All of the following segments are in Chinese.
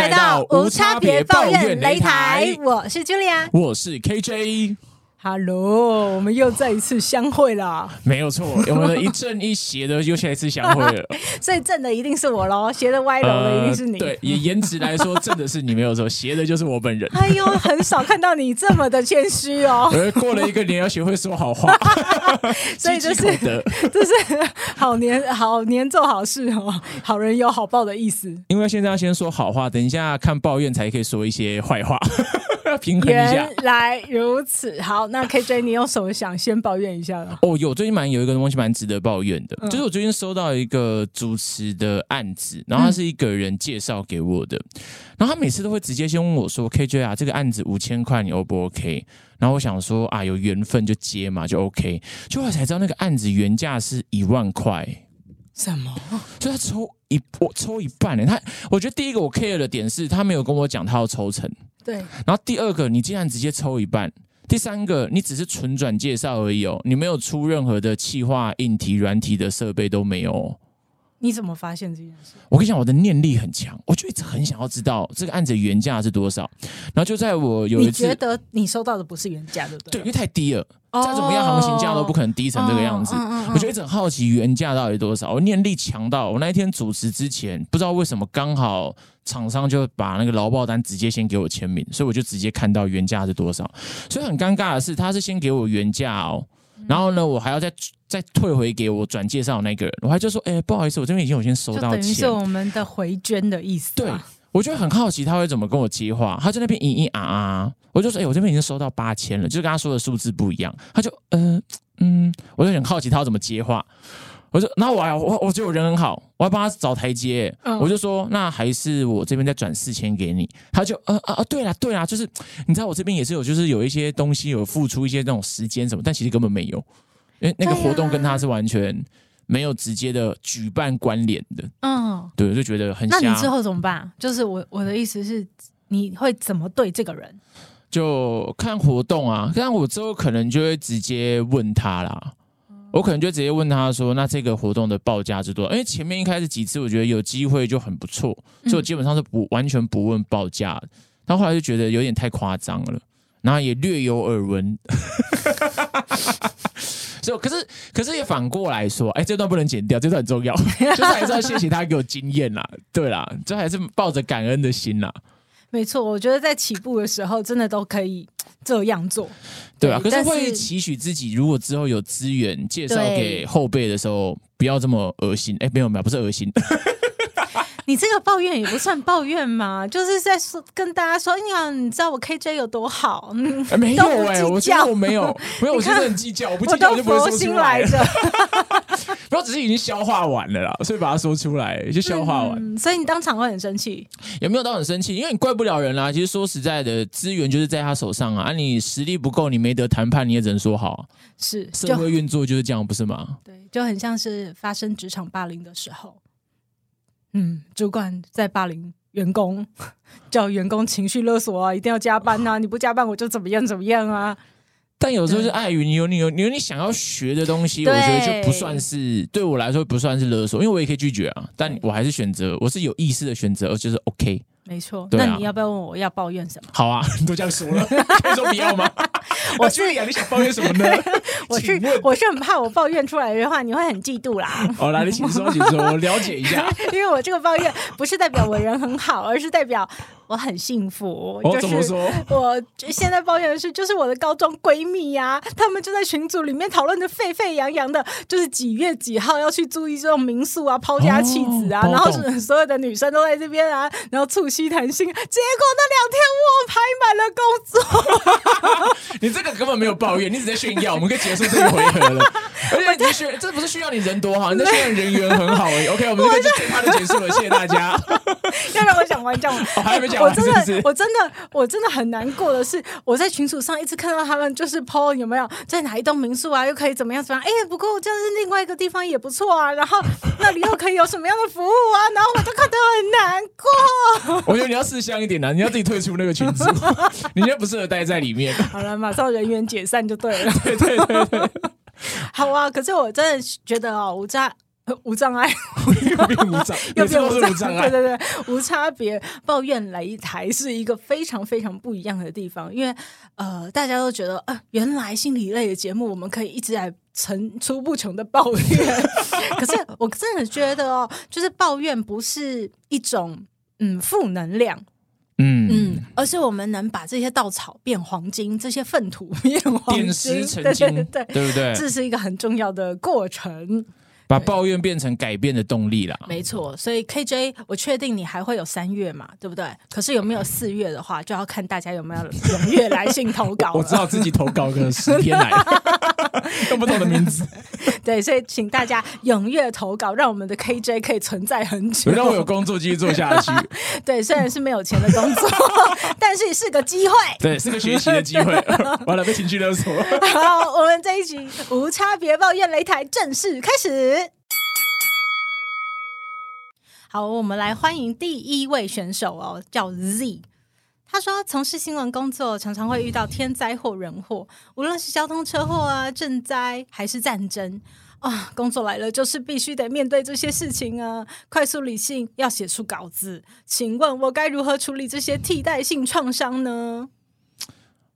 来到无差别抱怨擂台，我是 Julia，我是 KJ。Hello，我们又再一次相会了。没有错，我们的一正一邪的又再一次相会了。所以正的一定是我喽，邪的歪楼的一定是你。呃、对，以颜值来说，正的是你没有错，邪的就是我本人。哎呦，很少看到你这么的谦虚哦。过了一个年，要学会说好话。所以就是这是好年好年做好事哦，好人有好报的意思。因为现在要先说好话，等一下看抱怨才可以说一些坏话。平衡一下，原来如此。好，那 KJ，你有什么想先抱怨一下的？哦，有，最近蛮有一个东西蛮值得抱怨的，嗯、就是我最近收到一个主持的案子，然后他是一个人介绍给我的，嗯、然后他每次都会直接先问我说：“KJ 啊，这个案子五千块，你 O 不 OK？” 然后我想说啊，有缘分就接嘛，就 OK。就后来才知道那个案子原价是一万块，什么？所以他抽一我抽一半呢？他我觉得第一个我 care 的点是他没有跟我讲他要抽成。对，然后第二个，你竟然直接抽一半；第三个，你只是纯转介绍而已哦，你没有出任何的企划、硬体、软体的设备都没有。你怎么发现这件事？我跟你讲，我的念力很强，我就一直很想要知道这个案子原价是多少。然后就在我有一次，你觉得你收到的不是原价，对不对？对，因为太低了，再怎么样行情价都不可能低成这个样子。我就一直很好奇原价到底多少。我念力强到我那一天主持之前，不知道为什么刚好厂商就把那个劳报单直接先给我签名，所以我就直接看到原价是多少。所以很尴尬的是，他是先给我原价哦。然后呢，我还要再再退回给我转介绍那个人，我还就说，哎，不好意思，我这边已经有先收到钱，等于是我们的回捐的意思。对，我就很好奇他会怎么跟我接话，他在那边咿咿啊啊，我就说，哎，我这边已经收到八千了，就跟他说的数字不一样，他就，嗯嗯，我就很好奇他要怎么接话，我就，那我还我我觉得我人很好，我要帮他找台阶，嗯、我就说，那还是我这边再转四千给你，他就，呃啊啊，对啦对啦，就是你知道我这边也是有，就是有一些东西有付出一些那种时间什么，但其实根本没有。因为那个活动跟他是完全没有直接的举办关联的，嗯，对，就觉得很。那你之后怎么办？就是我我的意思是，你会怎么对这个人？就看活动啊，但我之后可能就会直接问他啦。我可能就直接问他说：“那这个活动的报价是多少？”因为前面一开始几次我觉得有机会就很不错，所以我基本上是不完全不问报价的。但后来就觉得有点太夸张了，然后也略有耳闻。所以，可是，可是也反过来说，哎，这段不能剪掉，这段很重要，就是还是要谢谢他给我经验啦，对啦，这还是抱着感恩的心啦。没错，我觉得在起步的时候，真的都可以这样做，对啊。可是会期许自己，如果之后有资源介绍给后辈的时候，不要这么恶心。哎，没有没有，不是恶心。你这个抱怨也不算抱怨嘛，就是在说跟大家说，你好，你知道我 KJ 有多好？嗯，没有哎、欸，我觉得我没有，没有，我真的很计较，我不计较就不会说出来。不要只是已经消化完了啦，所以把它说出来就消化完。嗯、所以你当场会很生气？有没有到很生气？因为你怪不了人啦。其实说实在的，资源就是在他手上啊。啊，你实力不够，你没得谈判，你也只能说好。是社会运作就是这样，不是吗？对，就很像是发生职场霸凌的时候。嗯，主管在霸凌员工，叫员工情绪勒索啊，一定要加班啊！你不加班我就怎么样怎么样啊！但有时候是碍于你有你有你有你想要学的东西，我觉得就不算是对我来说不算是勒索，因为我也可以拒绝啊，但我还是选择，我是有意识的选择，而就是 OK。没错，对啊、那你要不要问我要抱怨什么？好啊，你 都这样说了，可以说不要吗？我是呀，你想抱怨什么呢？我是问我是很怕我抱怨出来的话，你会很嫉妒啦。好，来，你请说，请说，我了解一下。因为我这个抱怨不是代表我人很好，而是代表。我很幸福，哦、怎么说？我现在抱怨的是，就是我的高中闺蜜呀、啊，她们就在群组里面讨论的沸沸扬扬的，就是几月几号要去住一这种民宿啊，抛家弃子啊，哦、然后是所有的女生都在这边啊，然后促膝谈心，结果那两天我排满了工作。你这个根本没有抱怨，你只在炫耀，我们可以结束这一回合了。而且你炫，这不是炫耀你人多好，你在炫耀人缘很好而已。OK，我们这个就最怕的结束了，谢谢大家。要让我讲完这样，我还没讲。掉，我真的，是是我真的，我真的很难过的是，我在群组上一直看到他们就是 po 有没有在哪一栋民宿啊，又可以怎么样怎么样？哎，不过就是另外一个地方也不错啊，然后那里又可以有什么样的服务啊？然后我就看得很难过。我觉得你要识相一点啊，你要自己退出那个群组，你就不适合待在里面。好了，马上人员解散就对了。对对对对，好啊。可是我真的觉得哦，无障 无障碍，又变无障，又变无障，碍，对对对，无差别抱怨擂台是一个非常非常不一样的地方，因为呃，大家都觉得呃，原来心理类的节目我们可以一直来层出不穷的抱怨，可是我真的觉得哦，就是抱怨不是一种嗯负能量。嗯。嗯，而是我们能把这些稻草变黄金，这些粪土变黄金，对对对，对不对？这是一个很重要的过程。把抱怨变成改变的动力啦，没错。所以 KJ，我确定你还会有三月嘛，对不对？可是有没有四月的话，就要看大家有没有踊跃来信投稿我。我知道自己投稿个十天来用不同的名字。对，所以请大家踊跃投稿，让我们的 KJ 可以存在很久，让我有工作继续做下去。对，虽然是没有钱的工作，但是是个机会。对，是个学习的机会。完了，被情绪勒索。好，我们这一集无差别抱怨擂台正式开始。好，我们来欢迎第一位选手哦，叫 Z。他说，从事新闻工作，常常会遇到天灾或人祸，无论是交通车祸啊、赈灾还是战争啊，工作来了就是必须得面对这些事情啊。快速理性，要写出稿子，请问我该如何处理这些替代性创伤呢？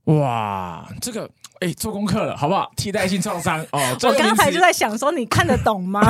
哇，这个。哎，做功课了，好不好？替代性创伤哦，我刚才就在想说，你看得懂吗？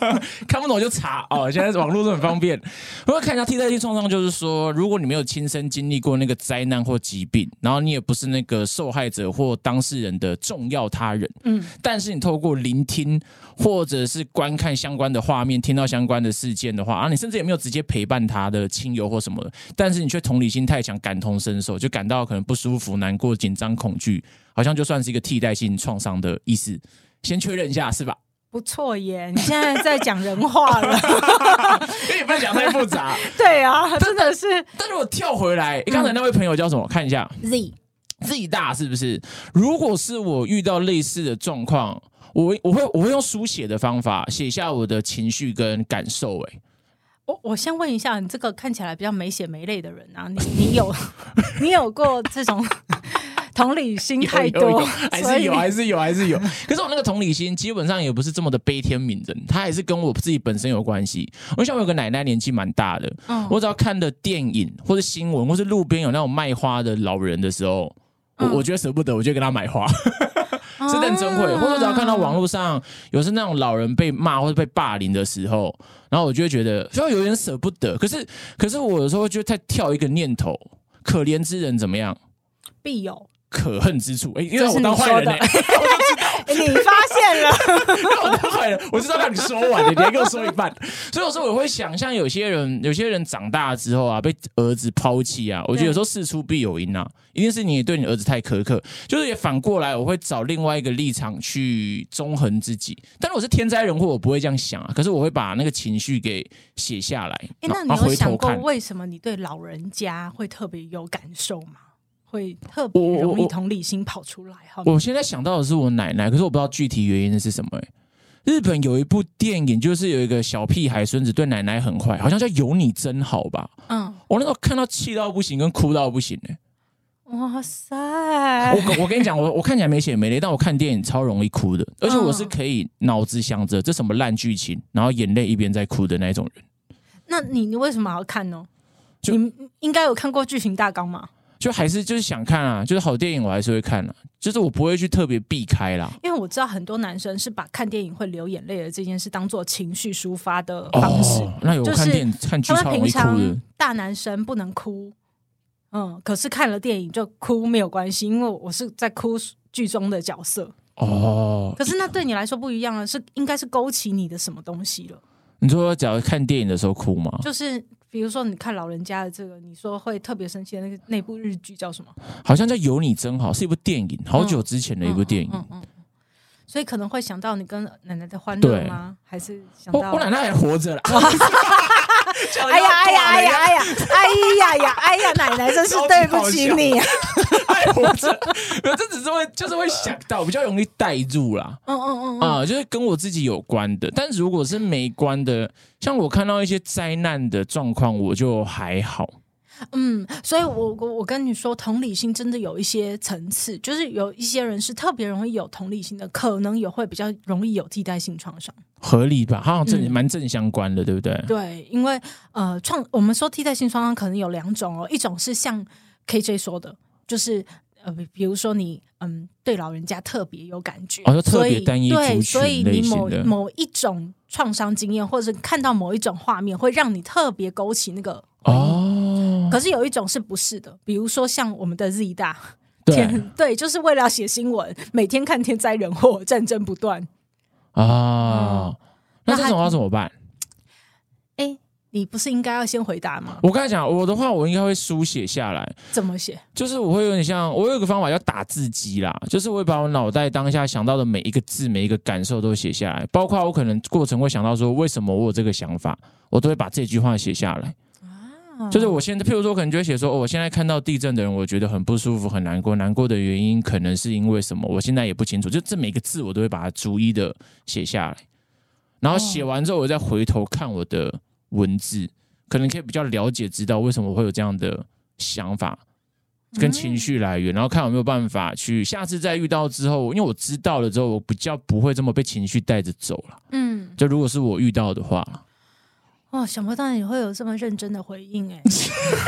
看不懂就查哦。现在网络都很方便。我要看一下替代性创伤，就是说，如果你没有亲身经历过那个灾难或疾病，然后你也不是那个受害者或当事人的重要他人，嗯，但是你透过聆听或者是观看相关的画面，听到相关的事件的话，啊，你甚至也没有直接陪伴他的亲友或什么的，但是你却同理心太强，感同身受，就感到可能不舒服、难过、紧张、恐惧。好像就算是一个替代性创伤的意思，先确认一下是吧？不错耶，你现在在讲人话了，因 为你不要讲太复杂。对啊，真的是。但是我跳回来，你刚才那位朋友叫什么？看一下 Z Z 大是不是？如果是我遇到类似的状况，我我会我会用书写的方法写下我的情绪跟感受。哎，我我先问一下，你这个看起来比较没血没泪的人啊，你你有 你有过这种？同理心太多，还是有，还是有，还是有。可是我那个同理心基本上也不是这么的悲天悯人，它还是跟我自己本身有关系。我想我有个奶奶年纪蛮大的，嗯，我只要看的电影或者新闻，或是路边有那种卖花的老人的时候，我我觉得舍不得，我就给他买花，是认真会。或者只要看到网络上有是那种老人被骂或者被霸凌的时候，然后我就会觉得就有点舍不得。可是可是我有时候就在跳一个念头：可怜之人怎么样？必有。可恨之处，哎、欸，因为 我当坏人呢、欸，我知道，你发现了，我当坏人，我知道让你说完，你还给我说一半，所以有时候我会想象有些人，有些人长大之后啊，被儿子抛弃啊，我觉得有时候事出必有因啊，一定是你对你儿子太苛刻，就是也反过来，我会找另外一个立场去中衡自己。但是我是天灾人祸，我不会这样想啊，可是我会把那个情绪给写下来。哎、欸，那你有想过为什么你对老人家会特别有感受吗？会特别容易同理心跑出来。好，我，我现在想到的是我奶奶，可是我不知道具体原因是什么。日本有一部电影，就是有一个小屁孩孙子对奶奶很坏，好像叫《有你真好》吧。嗯，我那时候看到气到不行，跟哭到不行。哇塞！我我跟你讲，我我看起来没血没泪，但我看电影超容易哭的，而且我是可以脑子想着这什么烂剧情，然后眼泪一边在哭的那种人。那你你为什么要看呢？就你应该有看过剧情大纲吗？就还是就是想看啊，就是好电影我还是会看啊，就是我不会去特别避开啦。因为我知道很多男生是把看电影会流眼泪的这件事当做情绪抒发的方式。哦、那有看电影、就是、看剧超容易哭的。大男生不能哭，嗯，可是看了电影就哭没有关系，因为我是在哭剧中的角色。哦，可是那对你来说不一样啊，是应该是勾起你的什么东西了？你说假如看电影的时候哭吗？就是。比如说，你看老人家的这个，你说会特别生气的那个那部日剧叫什么？好像叫《有你真好》，是一部电影，好久之前的一部电影。嗯嗯，所以可能会想到你跟奶奶的欢乐吗？还是想到我，我奶奶还活着啦？哎呀哎呀哎呀哎呀哎呀呀哎呀！奶奶真是对不起你啊！哎，我这这只是会就是会想到比较容易带入啦。嗯嗯嗯啊，就是跟我自己有关的。但如果是没关的，像我看到一些灾难的状况，我就还好。嗯，所以我我我跟你说，同理心真的有一些层次，就是有一些人是特别容易有同理心的，可能也会比较容易有替代性创伤。合理吧？好像正蛮正相关的，嗯、对不对？对，因为呃，创我们说替代性创伤可能有两种哦，一种是像 KJ 说的，就是呃，比如说你嗯对老人家特别有感觉，哦，就特别单一族群对，所以你某某一种创伤经验，或者是看到某一种画面，会让你特别勾起那个哦。可是有一种是不是的？比如说像我们的 Z 大，对天对，就是为了写新闻，每天看天灾人祸，战争不断。啊，嗯、那这种要怎么办？哎，你不是应该要先回答吗？我刚才讲我的话，我应该会书写下来。怎么写？就是我会有点像，我有一个方法叫打字机啦，就是我会把我脑袋当下想到的每一个字、每一个感受都写下来，包括我可能过程会想到说，为什么我有这个想法，我都会把这句话写下来。就是我现在，譬如说，可能就会写说，哦，我现在看到地震的人，我觉得很不舒服，很难过。难过的原因可能是因为什么？我现在也不清楚。就这每个字，我都会把它逐一的写下来。然后写完之后，我再回头看我的文字，可能可以比较了解，知道为什么我会有这样的想法跟情绪来源。然后看有没有办法去下次再遇到之后，因为我知道了之后，我比较不会这么被情绪带着走了。嗯，就如果是我遇到的话。哦，想不到你会有这么认真的回应哎！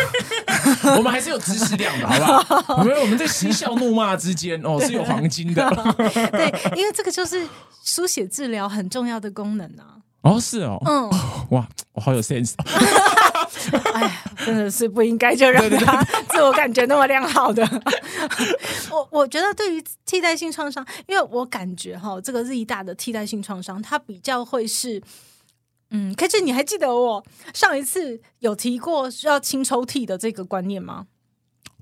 我们还是有知识量的，好不好？没有，我们在嬉笑怒骂之间哦，是有黄金的。对，因为这个就是书写治疗很重要的功能啊。哦，是哦，嗯，哇，我好有 sense。哎呀，真的是不应该就让他 自我感觉那么良好的。我我觉得对于替代性创伤，因为我感觉哈，这个 Z 大的替代性创伤，它比较会是。嗯，可是你还记得我上一次有提过要清抽屉的这个观念吗？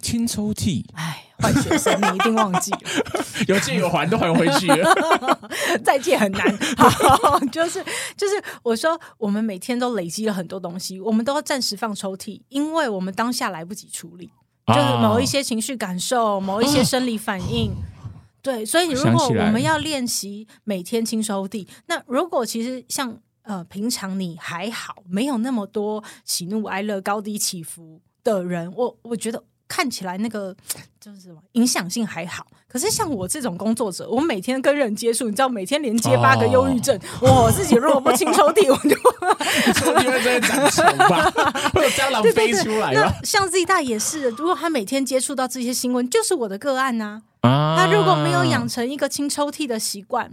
清抽屉，哎，坏学生，你一定忘记了，有借有还都还回去了，再借很难。好，就是就是，我说我们每天都累积了很多东西，我们都要暂时放抽屉，因为我们当下来不及处理，就是某一些情绪感受，某一些生理反应。对，所以如果我们要练习每天清抽屉，那如果其实像。呃，平常你还好，没有那么多喜怒哀乐、高低起伏的人，我我觉得看起来那个 就是什么影响性还好。可是像我这种工作者，我每天跟人接触，你知道，每天连接八个忧郁症，哦、我自己如果不清抽屉，我就 因为在长虫吧，会有蟑螂飞出来吧。像 Z 大也是，如果他每天接触到这些新闻，就是我的个案呐、啊。啊，他如果没有养成一个清抽屉的习惯，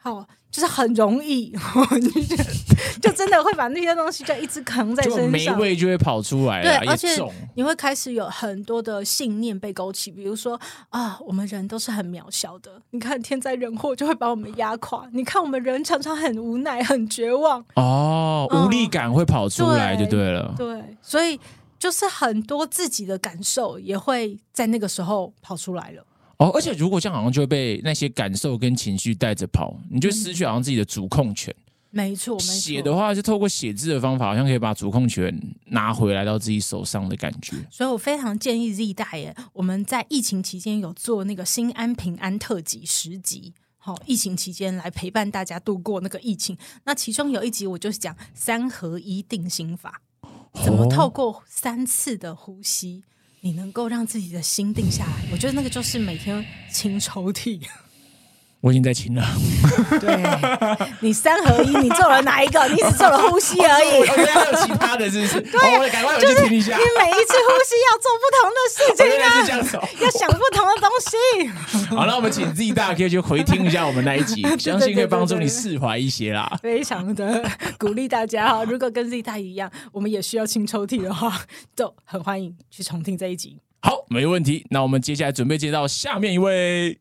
好。就是很容易，就真的会把那些东西就一直扛在身上，霉味就会跑出来。对，而且你会开始有很多的信念被勾起，比如说啊，我们人都是很渺小的。你看天灾人祸就会把我们压垮。你看我们人常常很无奈、很绝望。哦，无力感会跑出来就对了。对，对，所以就是很多自己的感受也会在那个时候跑出来了。哦，而且如果这样，好像就会被那些感受跟情绪带着跑，你就失去好像自己的主控权。没错，没错。写的话，就透过写字的方法，好像可以把主控权拿回来到自己手上的感觉。所以我非常建议 Z 大爷，我们在疫情期间有做那个心安平安特辑十集，好，疫情期间来陪伴大家度过那个疫情。那其中有一集，我就是讲三合一定心法，怎么透过三次的呼吸。你能够让自己的心定下来，我觉得那个就是每天清抽屉。我已经在清了。对，你三合一，你做了哪一个？你只做了呼吸而已。我觉得还有其他的，是不是？对呀，赶快回去听一下。你每一次呼吸要做不同的事情啊，要想不同的东西。好，那我们请 Z 大可以去回听一下我们那一集，相信可以帮助你释怀一些啦。非常的鼓励大家哈，如果跟 Z 大一样，我们也需要清抽屉的话，都很欢迎去重听这一集。好，没问题。那我们接下来准备接到下面一位。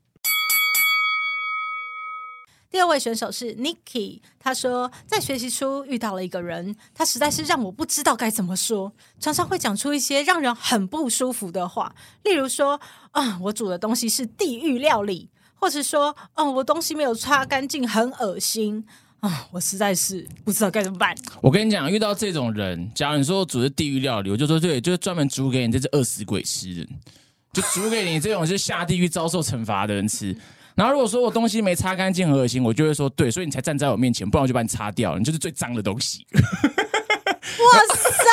第二位选手是 Nikki，他说在学习初遇到了一个人，他实在是让我不知道该怎么说，常常会讲出一些让人很不舒服的话，例如说啊，我煮的东西是地狱料理，或者说，嗯，我东西没有擦干净，很恶心。啊，我实在是不知道该怎么办。我跟你讲，遇到这种人，假如你说煮的地狱料理，我就说对，就是专门煮给你这只饿死鬼吃的，就煮给你这种是下地狱遭受惩罚的人吃。然后如果说我东西没擦干净很恶心，我就会说对，所以你才站在我面前，不然我就把你擦掉，你就是最脏的东西。哇塞！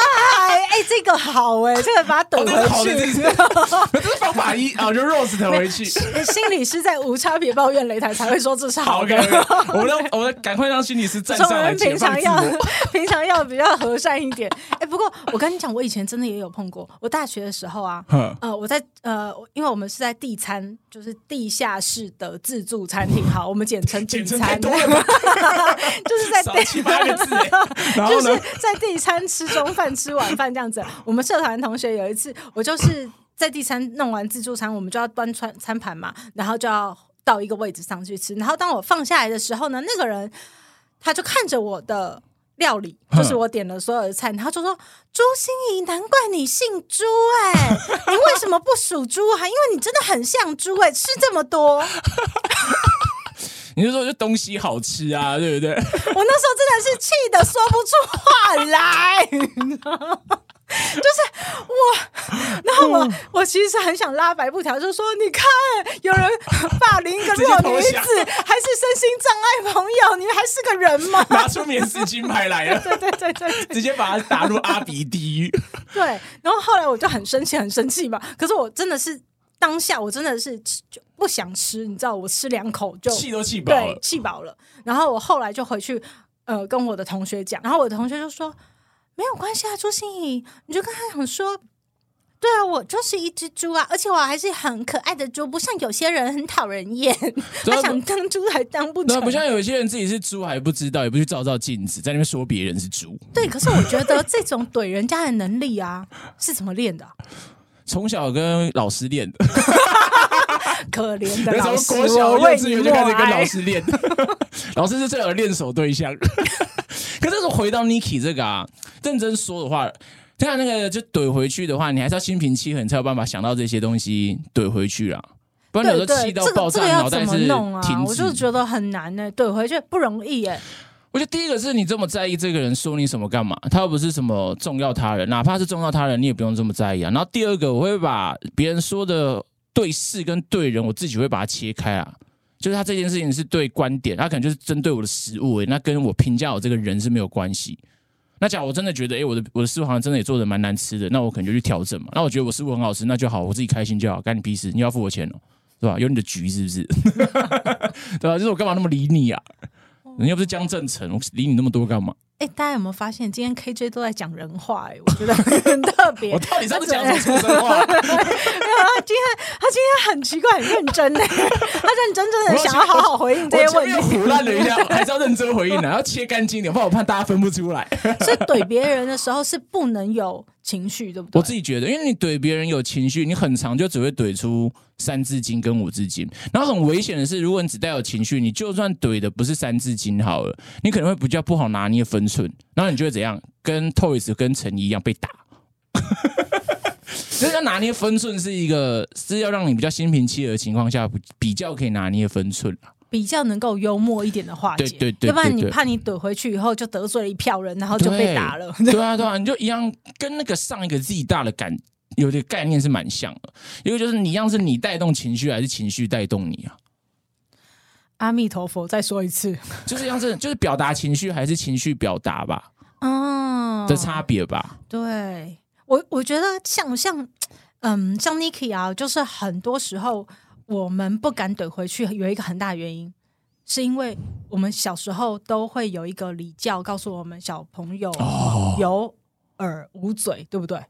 哎、欸，这个好哎、欸，这个把它怼回去。哦、这是方法一啊，就 roast 怼回去。心理师在无差别抱怨擂台才会说这是好的。好我们要我们赶快让心理师站上来。平常要平常要比较和善一点。哎、欸，不过我跟你讲，我以前真的也有碰过。我大学的时候啊，呃，我在呃，因为我们是在地餐，就是地下室的自助餐厅，好，我们简称地餐。就是在地七八个字，然后呢，在地餐吃中饭、吃晚饭这样子。我们社团同学有一次，我就是在地餐弄完自助餐，我们就要端餐餐盘嘛，然后就要到一个位置上去吃。然后当我放下来的时候呢，那个人他就看着我的料理，就是我点了所有的菜，然后就说：“朱心怡，难怪你姓朱哎、欸，你为什么不属猪啊？因为你真的很像猪哎、欸，吃这么多。”你就说这东西好吃啊，对不对？我那时候真的是气得说不出话来，就是我，然后我我其实很想拉白布条，就是说你看，有人霸凌一个 弱女子，还是身心障碍朋友，你还是个人吗？拿出免死金牌来了，对对对对，对，直接把他打入阿鼻地狱。对，然后后来我就很生气，很生气嘛。可是我真的是。当下我真的是就不想吃，你知道，我吃两口就气都气饱了，气饱了。然后我后来就回去，呃，跟我的同学讲，然后我的同学就说没有关系啊，朱心怡，你就跟他讲说，对啊，我就是一只猪啊，而且我还是很可爱的猪，不像有些人很讨人厌，他想当猪还当不成，不像有些人自己是猪还不知道，也不去照照镜子，在那边说别人是猪。对，可是我觉得这种怼人家的能力啊，是怎么练的啊？从小跟老师练的，可怜的老师，从国小幼稚园就开始跟老师练，老师是最好的练手对象。可是，回到 Niki 这个啊，认真说的话，这样那个就怼回去的话，你还是要心平气和，你才有办法想到这些东西怼回去啦。不然有时候气到爆炸，脑袋是停。我就觉得很难呢，怼回去不容易哎。我觉得第一个是你这么在意这个人说你什么干嘛？他又不是什么重要他人，哪怕是重要他人，你也不用这么在意啊。然后第二个，我会把别人说的对事跟对人，我自己会把它切开啊。就是他这件事情是对观点，他可能就是针对我的食物，那跟我评价我这个人是没有关系。那假如我真的觉得，哎，我的我的食物好像真的也做的蛮难吃的，那我可能就去调整嘛。那我觉得我食物很好吃，那就好，我自己开心就好，干你屁事，你要付我钱哦，是吧？有你的局是不是？对吧？就是我干嘛那么理你啊？人家不是江正成，我理你那么多干嘛？哎、欸，大家有没有发现今天 KJ 都在讲人话、欸？哎，我觉得很特 别。我到底在不讲什么畜生话？没有，他今天他今天很奇怪，很认真呢、欸。他认真真的想要好好回应这些问题。我唬烂了一下，还是要认真回应的，要切干净点，不然我怕大家分不出来。所以怼别人的时候是不能有情绪，对不对？我自己觉得，因为你怼别人有情绪，你很长就只会怼出三字经跟五字经。然后很危险的是，如果你只带有情绪，你就算怼的不是三字经好了，你可能会比较不好拿捏分寸。然后你就会怎样？跟 Toys 跟陈怡一样被打。所 以要拿捏分寸是一个是要让你比较心平气和的情况下，比较可以拿捏分寸比较能够幽默一点的化解，对对对，要不然你怕你怼回去以后就得罪了一票人，然后就被打了。对，对啊对啊，你就一样跟那个上一个 Z 大的感有点概念是蛮像的。一个就是你一样是你带动情绪，还是情绪带动你啊？阿弥陀佛，再说一次，就是像是就是表达情绪还是情绪表达吧？哦，的差别吧？对我我觉得像像嗯像 Niki 啊，就是很多时候。我们不敢怼回去，有一个很大的原因，是因为我们小时候都会有一个礼教，告诉我们小朋友有耳无嘴，对不对？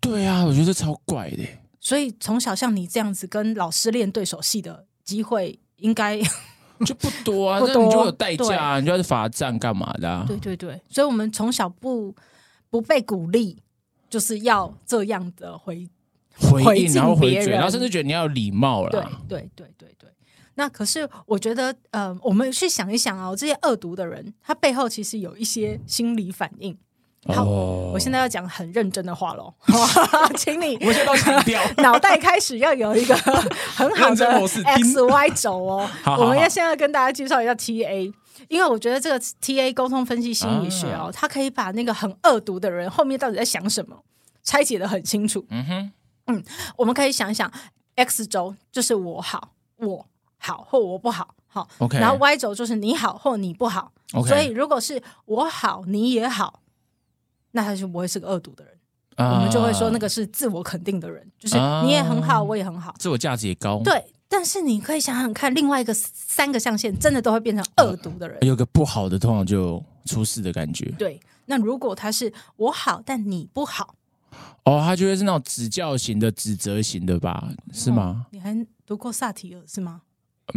对啊，我觉得超怪的。所以从小像你这样子跟老师练对手戏的机会，应该就不多啊。那你就有代价，你就要罚站干嘛的啊？对对对，所以我们从小不不被鼓励，就是要这样的回。回应，然后回嘴，然后甚至觉得你要有礼貌了。对对对对对。那可是我觉得，呃，我们去想一想哦，这些恶毒的人，他背后其实有一些心理反应。好，哦、我现在要讲很认真的话喽，请你，我现在都强调，脑袋开始要有一个很好的 X Y 轴哦。好好好，我们要现在跟大家介绍一下 T A，因为我觉得这个 T A 沟通分析心理学哦，它、啊、可以把那个很恶毒的人后面到底在想什么拆解的很清楚。嗯哼，嗯，我们可以想想 X 轴就是我好，我好或我不好，好，OK，然后 Y 轴就是你好或你不好。Okay. 所以如果是我好你也好。那他就不会是个恶毒的人，啊，我们就会说那个是自我肯定的人，就是你也很好，我也很好，自我价值也高。对，但是你可以想想看，另外一个三个象限真的都会变成恶毒的人，有个不好的，通常就出事的感觉。对，那如果他是我好，但你不好，哦，他就会是那种指教型的、指责型的吧？是吗？哦，你还读过萨提尔是吗？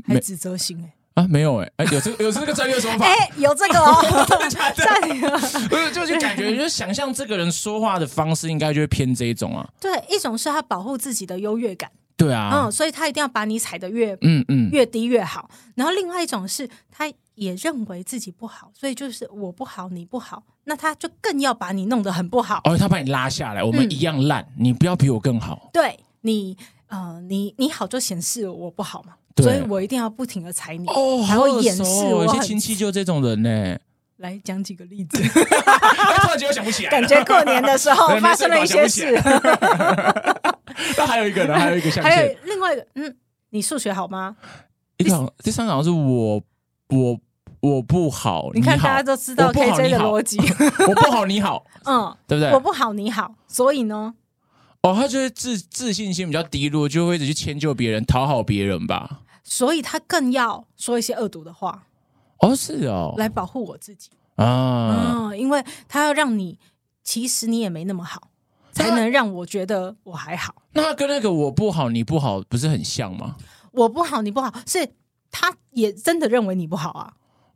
还指责型哎，欸。啊，没有哎、欸，哎、欸，有这个有这个专业说法，哎、欸，有这个哦，真的假的？不是，就是感觉，就是想象这个人说话的方式，应该就会偏这一种啊。对，一种是他保护自己的优越感，对啊，嗯，所以他一定要把你踩得越嗯嗯越低越好。然后另外一种是，他也认为自己不好，所以就是我不好，你不好，那他就更要把你弄得很不好。哦，他把你拉下来，我们一样烂、嗯，你不要比我更好。对你，呃，你你好就显示我不好嘛。所以我一定要不停的踩你，哦，还会掩饰我。有些亲戚就这种人呢。来讲几个例子，突然间我想不起来。感觉过年的 时候发生了一些事。那还有一个呢？还有一个象限，还有另外一个，嗯，你数学好吗？一个第三个好像是我，我我不好。你看大家都知道 KJ 的逻辑，我不好你好，嗯，对不对？我不好你好，所以呢？哦，他就是自自信心比较低落，就会一直去迁就别人，讨好别人吧。所以他更要说一些恶毒的话。哦，是哦，来保护我自己啊、嗯。因为他要让你，其实你也没那么好，才能让我觉得我还好。那他跟那个我不好你不好不是很像吗？我不好你不好，是他也真的认为你不好啊。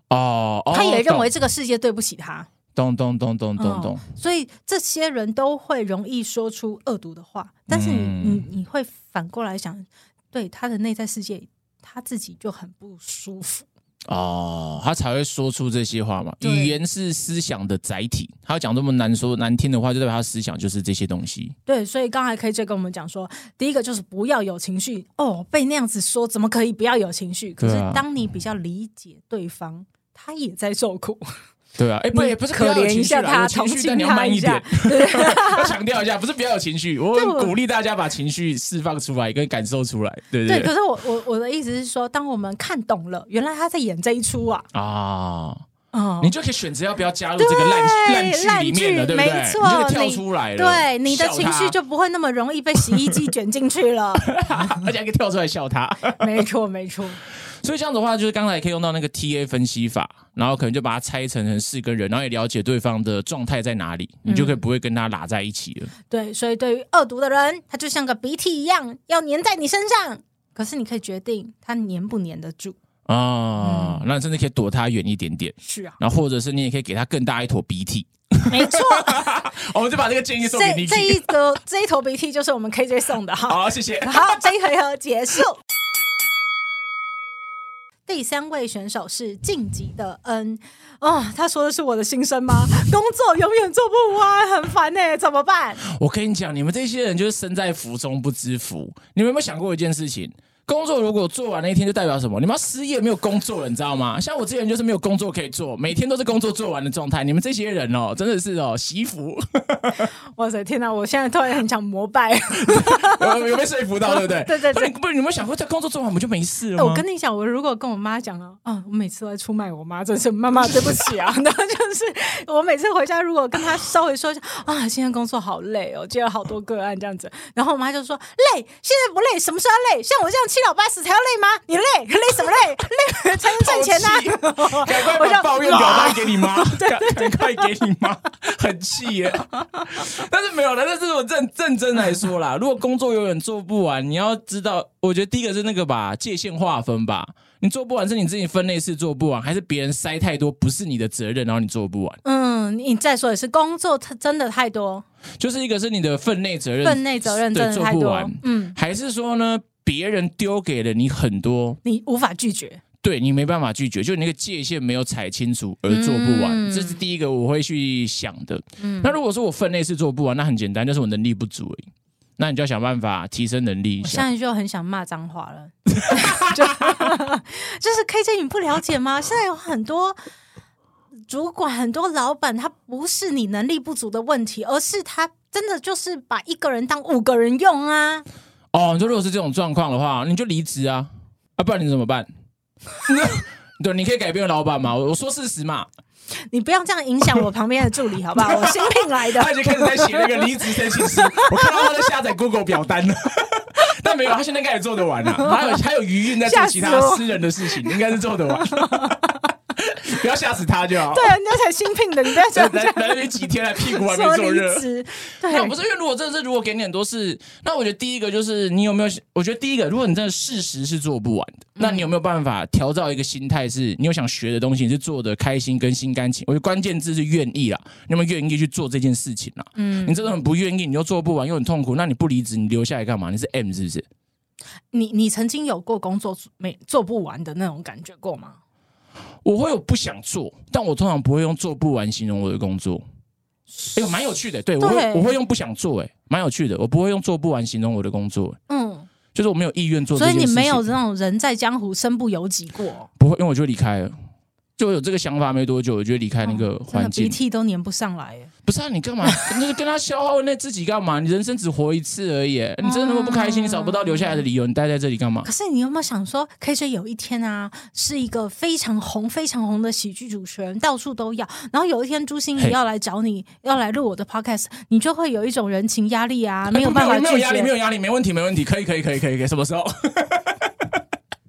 哦，他也认为这个世界对不起他。咚咚咚咚咚咚，所以这些人都会容易说出恶毒的话，但是你、嗯、你你会反过来想，对他的内在世界，他自己就很不舒服哦，他才会说出这些话嘛。语言是思想的载体，他要讲这么难说难听的话，就代表他思想就是这些东西。对，所以刚才 KJ 跟我们讲说，第一个就是不要有情绪哦，被那样子说，怎么可以不要有情绪？可是当你比较理解对方，他也在受苦。对啊，哎，不也不是可怜一下他，情绪但你要慢一点。对要 强调一下，不是不要有情绪，我鼓励大家把情绪释放出来，跟感受出来。对不对，对？可是我我我的意思是说，当我们看懂了，原来他在演这一出啊啊，嗯，你就可以选择要不要加入这个烂烂剧里面了，对不对？没错，跳出来了。对，你的情绪就不会那么容易被洗衣机卷进去了，而且还可以跳出来笑他。没错，没错。所以这样的话，就是刚才可以用到那个 T A 分析法，然后可能就把它拆成成四个人，然后也了解对方的状态在哪里，你就可以不会跟他拉在一起了。嗯、对，所以对于恶毒的人，他就像个鼻涕一样，要粘在你身上。可是你可以决定他粘不粘得住啊，那、嗯、你甚至可以躲他远一点点。是啊，然后或者是你也可以给他更大一坨鼻涕。没错，我们就把这个建议送给你。这一个这一坨鼻涕就是我们 KJ 送的哈。好，谢谢。好，这一回合结束。第三位选手是晋级的 N 哦，他说的是我的心声吗？工作永远做不完，很烦呢、怎么办？我跟你讲，你们这些人就是身在福中不知福。你们有没有想过一件事情？工作如果做完那一天，就代表什么？你们要失业，没有工作了，你知道吗？像我之前就是没有工作可以做，每天都是工作做完的状态。你们这些人哦，真的是哦，惜福。哇塞，天哪！我现在突然很想膜拜，有 有被说服到，对不对？对对对。不是你有没有想过，在工作做完我们就没事了吗？我跟你讲，我如果跟我妈讲了，啊，我每次都在出卖我妈，真是妈妈对不起啊。然后就是我每次回家，如果跟她稍微说一下，啊，今天工作好累哦，接了好多个案这样子，然后我妈就说，累，现在不累，什么时候累？像我这样。七老八十才要累吗？你累累什么累？累才能赚钱呢、啊！赶快把抱怨表单给你妈，赶快给你妈，很气耶！但是没有了，但是我认认真来说啦，如果工作永远做不完，你要知道，我觉得第一个是那个吧，界限划分吧。你做不完是你自己分内事做不完，还是别人塞太多不是你的责任，然后你做不完？嗯，你再说也是，工作它真的太多，就是一个是你的分内责任，分内责任真的太多，嗯，还是说呢？别人丢给了你很多，你无法拒绝。对你没办法拒绝，就你那个界限没有踩清楚而做不完，嗯、这是第一个我会去想的。嗯，那如果说我分内是做不完，那很简单，就是我能力不足而已。那你就要想办法提升能力。我现在就很想骂脏话了，就，就是 KJ 你不了解吗？现在有很多主管、很多老板，他不是你能力不足的问题，而是他真的就是把一个人当五个人用啊。哦，你说如果是这种状况的话，你就离职啊，啊，不然你怎么办？对，你可以改变老板嘛，我我说事实嘛。你不要这样影响我旁边的助理，好不好？我新聘来的，他已经开始在写那个离职申请书。我看到他在下载 Google 表单了，但没有，他现在应该也做得完了。还有还有余韵在做其他私人的事情，应该是做得完。不要吓死他就好。对，人家才新聘的，你不要这样讲。来来那边几天了，屁股还没坐热。对，那不是因为如果真的是如果给你很多事，那我觉得第一个就是你有没有？我觉得第一个，如果你真的事实是做不完的，那你有没有办法调造一个心态，是你有想学的东西，你是做的开心跟心甘情？我觉得关键字是愿意啦，你有没有愿意去做这件事情啦？嗯，你真的很不愿意，你又做不完，又很痛苦，那你不离职，你留下来干嘛？你是 M 是不是？你你曾经有过工作没做不完的那种感觉过吗？我会有不想做，但我通常不会用做不完形容我的工作。哎呦，蛮有趣的，对，对我会我会用不想做，哎，蛮有趣的，我不会用做不完形容我的工作。嗯，就是我没有意愿做，所以你没有这种人在江湖身不由己过。不会，因为我就离开了。就有这个想法没多久，我就离开那个环境，鼻涕都粘不上来。不是啊，你干嘛？就 是跟他消耗那自己干嘛？你人生只活一次而已，你真的那么不开心？你找不到留下来的理由，你待在这里干嘛？可是你有没有想说，KJ 有一天啊，是一个非常红、非常红的喜剧主持人，到处都要。然后有一天朱心怡要来找你，要来录我的 podcast，你就会有一种人情压力啊，没有办法拒绝。没有压力，没有压力，没问题，没问题，可以，可以，可以，可以，可以，什么时候？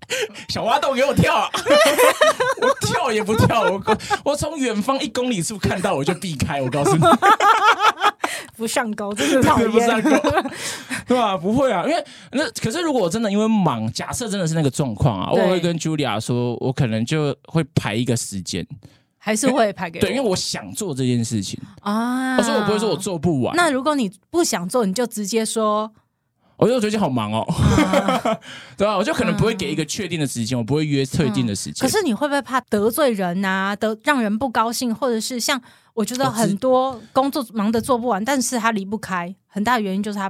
小挖洞给我跳啊！我跳也不跳，我我从远方一公里处看到我就避开。我告诉你，不上钩，真的讨厌。不上钩，对吧？不会啊，因为那可是如果我真的因为忙，假设真的是那个状况啊，我会跟 Julia 说，我可能就会排一个时间，还是会排给我。对，因为我想做这件事情啊，所以我不会说我做不完。那如果你不想做，你就直接说。我就最近好忙哦，啊、对吧？我就可能不会给一个确定的时间，嗯、我不会约特定的时间。可是你会不会怕得罪人啊？得让人不高兴，或者是像我觉得很多工作忙得做不完，但是他离不开，很大的原因就是他。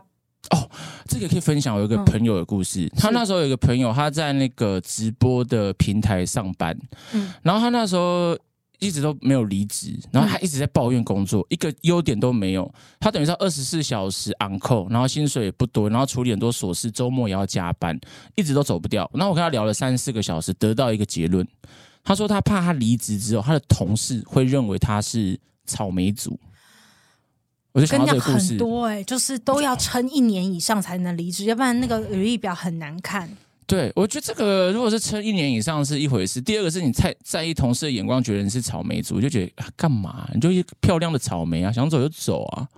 哦，这个可以分享我有一个朋友的故事。嗯、他那时候有一个朋友，他在那个直播的平台上班，嗯，然后他那时候。一直都没有离职，然后他一直在抱怨工作，嗯、一个优点都没有。他等于说二十四小时 on call，然后薪水也不多，然后处理很多琐事，周末也要加班，一直都走不掉。然后我跟他聊了三四个小时，得到一个结论。他说他怕他离职之后，他的同事会认为他是草莓族。我就想到这个故事，很多哎、欸，就是都要撑一年以上才能离职，要不然那个履历表很难看。对，我觉得这个如果是撑一年以上是一回事。第二个是你太在意同事的眼光，觉得你是草莓族，就觉得啊干嘛？你就一漂亮的草莓啊，想走就走啊，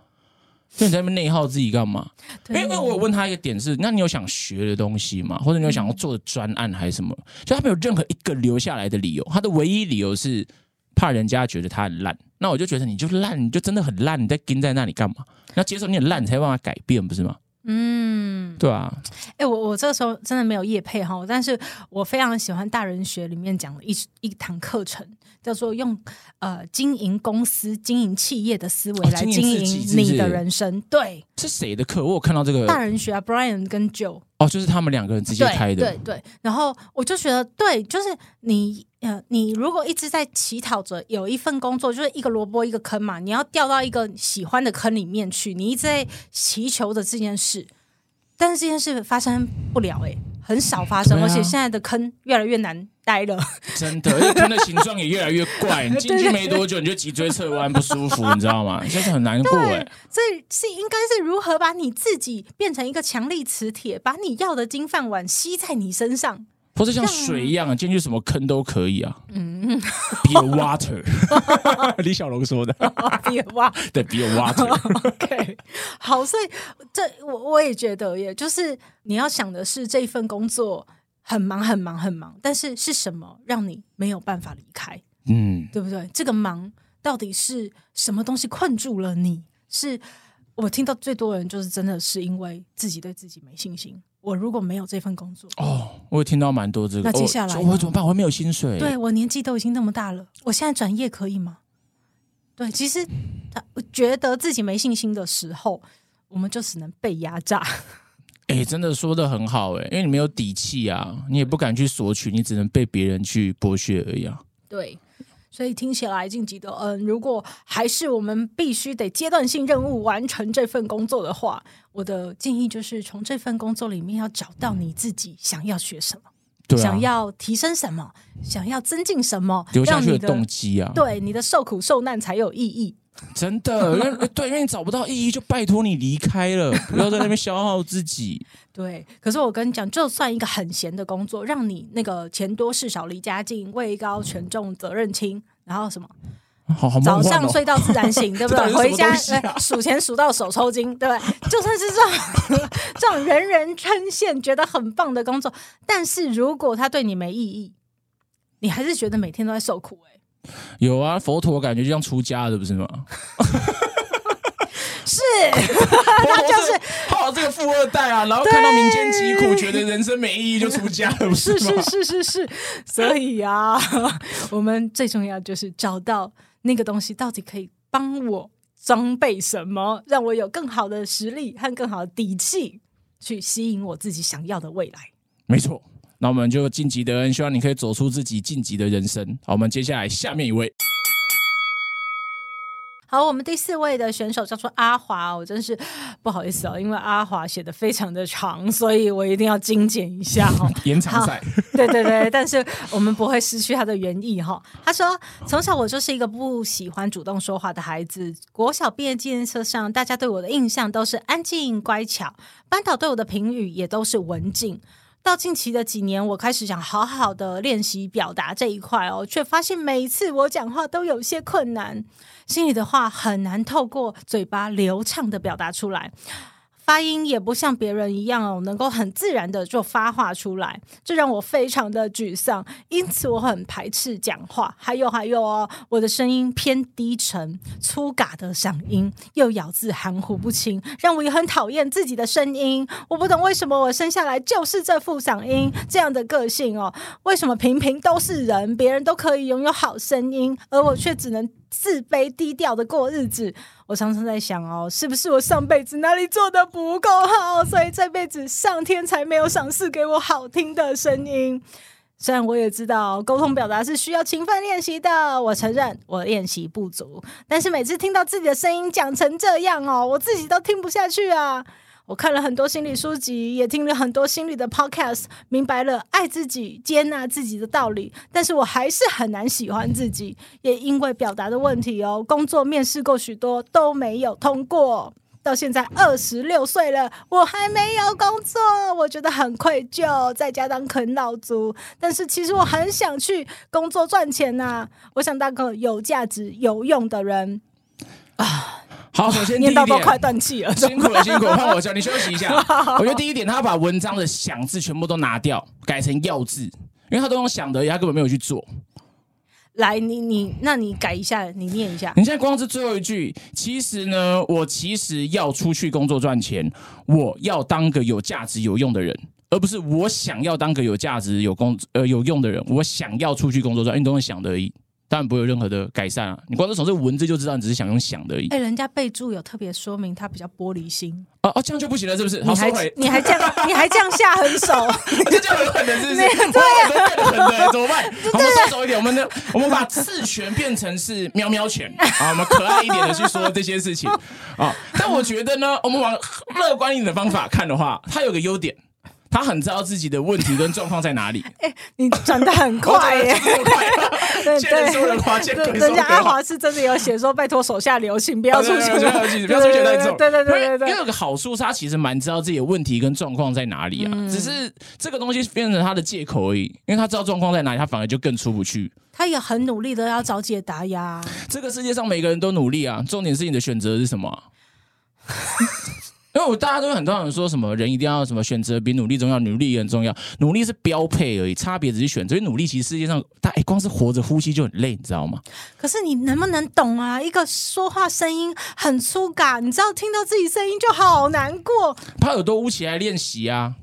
就你在那边内耗自己干嘛？对因为我有问他一个点是，那你有想学的东西吗？或者你有想要做的专案还是什么？就他没有任何一个留下来的理由，他的唯一理由是怕人家觉得他很烂。那我就觉得你就烂，你就真的很烂，你在跟在那里干嘛？你要接受你很烂，你才有办法改变，不是吗？嗯，对啊，哎、欸，我我这个时候真的没有业配哈，但是我非常喜欢大人学里面讲的一一堂课程，叫做用呃经营公司、经营企业的思维来经营你的人生。哦、对，是谁的课？我有看到这个大人学啊，Brian 跟 Joe 哦，就是他们两个人直接开的，对对，对。然后我就觉得，对，就是你呃，你如果一直在乞讨着有一份工作，就是一个萝卜一个坑嘛，你要掉到一个喜欢的坑里面去，你一直在祈求着这件事。但是这件事发生不了哎、欸，很少发生，啊、而且现在的坑越来越难待了。真的，而且坑的形状也越来越怪。你进去没多久，你就脊椎侧弯不舒服，你知道吗？现在很难过哎。所以是应该是如何把你自己变成一个强力磁铁，把你要的金饭碗吸在你身上。或者像水一样，进去什么坑都可以啊。嗯，Be a water，李小龙说的。Be a water，对，Be a water。OK，好，所以这我我也觉得，也就是你要想的是这一份工作很忙很忙很忙，但是是什么让你没有办法离开？嗯，对不对？这个忙到底是什么东西困住了你？是我听到最多的人就是真的是因为自己对自己没信心。我如果没有这份工作，哦，我也听到蛮多这个。那接下来我怎么办？我还没有薪水。对，我年纪都已经那么大了，我现在转业可以吗？对，其实他觉得自己没信心的时候，我们就只能被压榨。哎、欸，真的说的很好哎、欸，因为你没有底气啊，你也不敢去索取，你只能被别人去剥削而已啊。对。所以听起来，晋级的嗯，如果还是我们必须得阶段性任务完成这份工作的话，我的建议就是从这份工作里面要找到你自己想要学什么，对啊、想要提升什么，想要增进什么，留下去的动机啊，对你的受苦受难才有意义。真的，因为对，因为你找不到意义，就拜托你离开了，不要在那边消耗自己。对，可是我跟你讲，就算一个很闲的工作，让你那个钱多事少离家近，位高权重责任轻，然后什么，好好哦、早上睡到自然醒，对不 对？啊、回家数钱数到手抽筋，对不对？就算是这种 这种人人称羡、觉得很棒的工作，但是如果他对你没意义，你还是觉得每天都在受苦、欸，哎，有啊，佛陀感觉就像出家的，不是吗？是，他就是好这个富二代啊，然后看到民间疾苦，觉得人生没意义，就出家了不，是是是是是，所以啊，我们最重要就是找到那个东西到底可以帮我装备什么，让我有更好的实力和更好的底气，去吸引我自己想要的未来。没错，那我们就晋级的恩，希望你可以走出自己晋级的人生。好，我们接下来下面一位。好，我们第四位的选手叫做阿华，我真是不好意思哦，因为阿华写的非常的长，所以我一定要精简一下哦。延长赛，对对对，但是我们不会失去他的原意哈。他说，从小我就是一个不喜欢主动说话的孩子，国小毕业纪念册上，大家对我的印象都是安静乖巧，班导对我的评语也都是文静。到近期的几年，我开始想好好的练习表达这一块哦，却发现每一次我讲话都有些困难，心里的话很难透过嘴巴流畅的表达出来。发音也不像别人一样哦，能够很自然的就发话出来，这让我非常的沮丧。因此我很排斥讲话。还有还有哦，我的声音偏低沉，粗嘎的嗓音，又咬字含糊不清，让我也很讨厌自己的声音。我不懂为什么我生下来就是这副嗓音，这样的个性哦，为什么平平都是人，别人都可以拥有好声音，而我却只能自卑低调的过日子？我常常在想哦，是不是我上辈子哪里做得不够好，所以这辈子上天才没有赏赐给我好听的声音？虽然我也知道沟通表达是需要勤奋练习的，我承认我练习不足，但是每次听到自己的声音讲成这样哦，我自己都听不下去啊。我看了很多心理书籍，也听了很多心理的 podcast，明白了爱自己、接纳自己的道理，但是我还是很难喜欢自己，也因为表达的问题哦，工作面试过许多都没有通过，到现在二十六岁了，我还没有工作，我觉得很愧疚，在家当啃老族，但是其实我很想去工作赚钱呐、我想当个有价值、有用的人啊。好，首先念到都快断气了，辛苦了，辛苦了，换我教你休息一下。我觉得第一点，他把文章的想字全部都拿掉，改成要字，因为他都用想的，他根本没有去做。来，你你，那你改一下，你念一下。你现在光是最后一句，其实呢，我其实要出去工作赚钱，我要当个有价值、有用的人，而不是我想要当个有价值、有工呃有用的人。我想要出去工作赚，你都用想的而已。当然不会有任何的改善啊！你光是从这个文字就知道你只是想用想的而已。哎、欸，人家备注有特别说明他比较玻璃心。哦哦，这样就不行了，是不是？你还你还这样你还这样下狠手？这就很狠的，是不是？对呀，很狠的，怎么办？我们收手一点，我们的我们把刺拳变成是喵喵拳啊！我们可爱一点的去说这些事情啊！但我觉得呢，我们往乐观一点的方法看的话，它有个优点。他很知道自己的问题跟状况在哪里。哎、欸，你转的很快耶！对对，人家阿华是真的有写说，拜托手下留情，不要出去，不要出去，不要出去那种。对对对对对。因为有个好处，他其实蛮知道自己的问题跟状况在哪里啊，嗯、只是这个东西变成他的借口而已。因为他知道状况在哪里，他反而就更出不去。他也很努力的要找解答呀。这个世界上每个人都努力啊，重点是你的选择是什么？因为我大家都有很多人说什么人一定要什么选择比努力重要，努力也很重要，努力是标配而已，差别只是选择。所以努力其实世界上，大哎，光是活着呼吸就很累，你知道吗？可是你能不能懂啊？一个说话声音很粗嘎，你知道听到自己声音就好难过，把耳朵捂起来练习啊。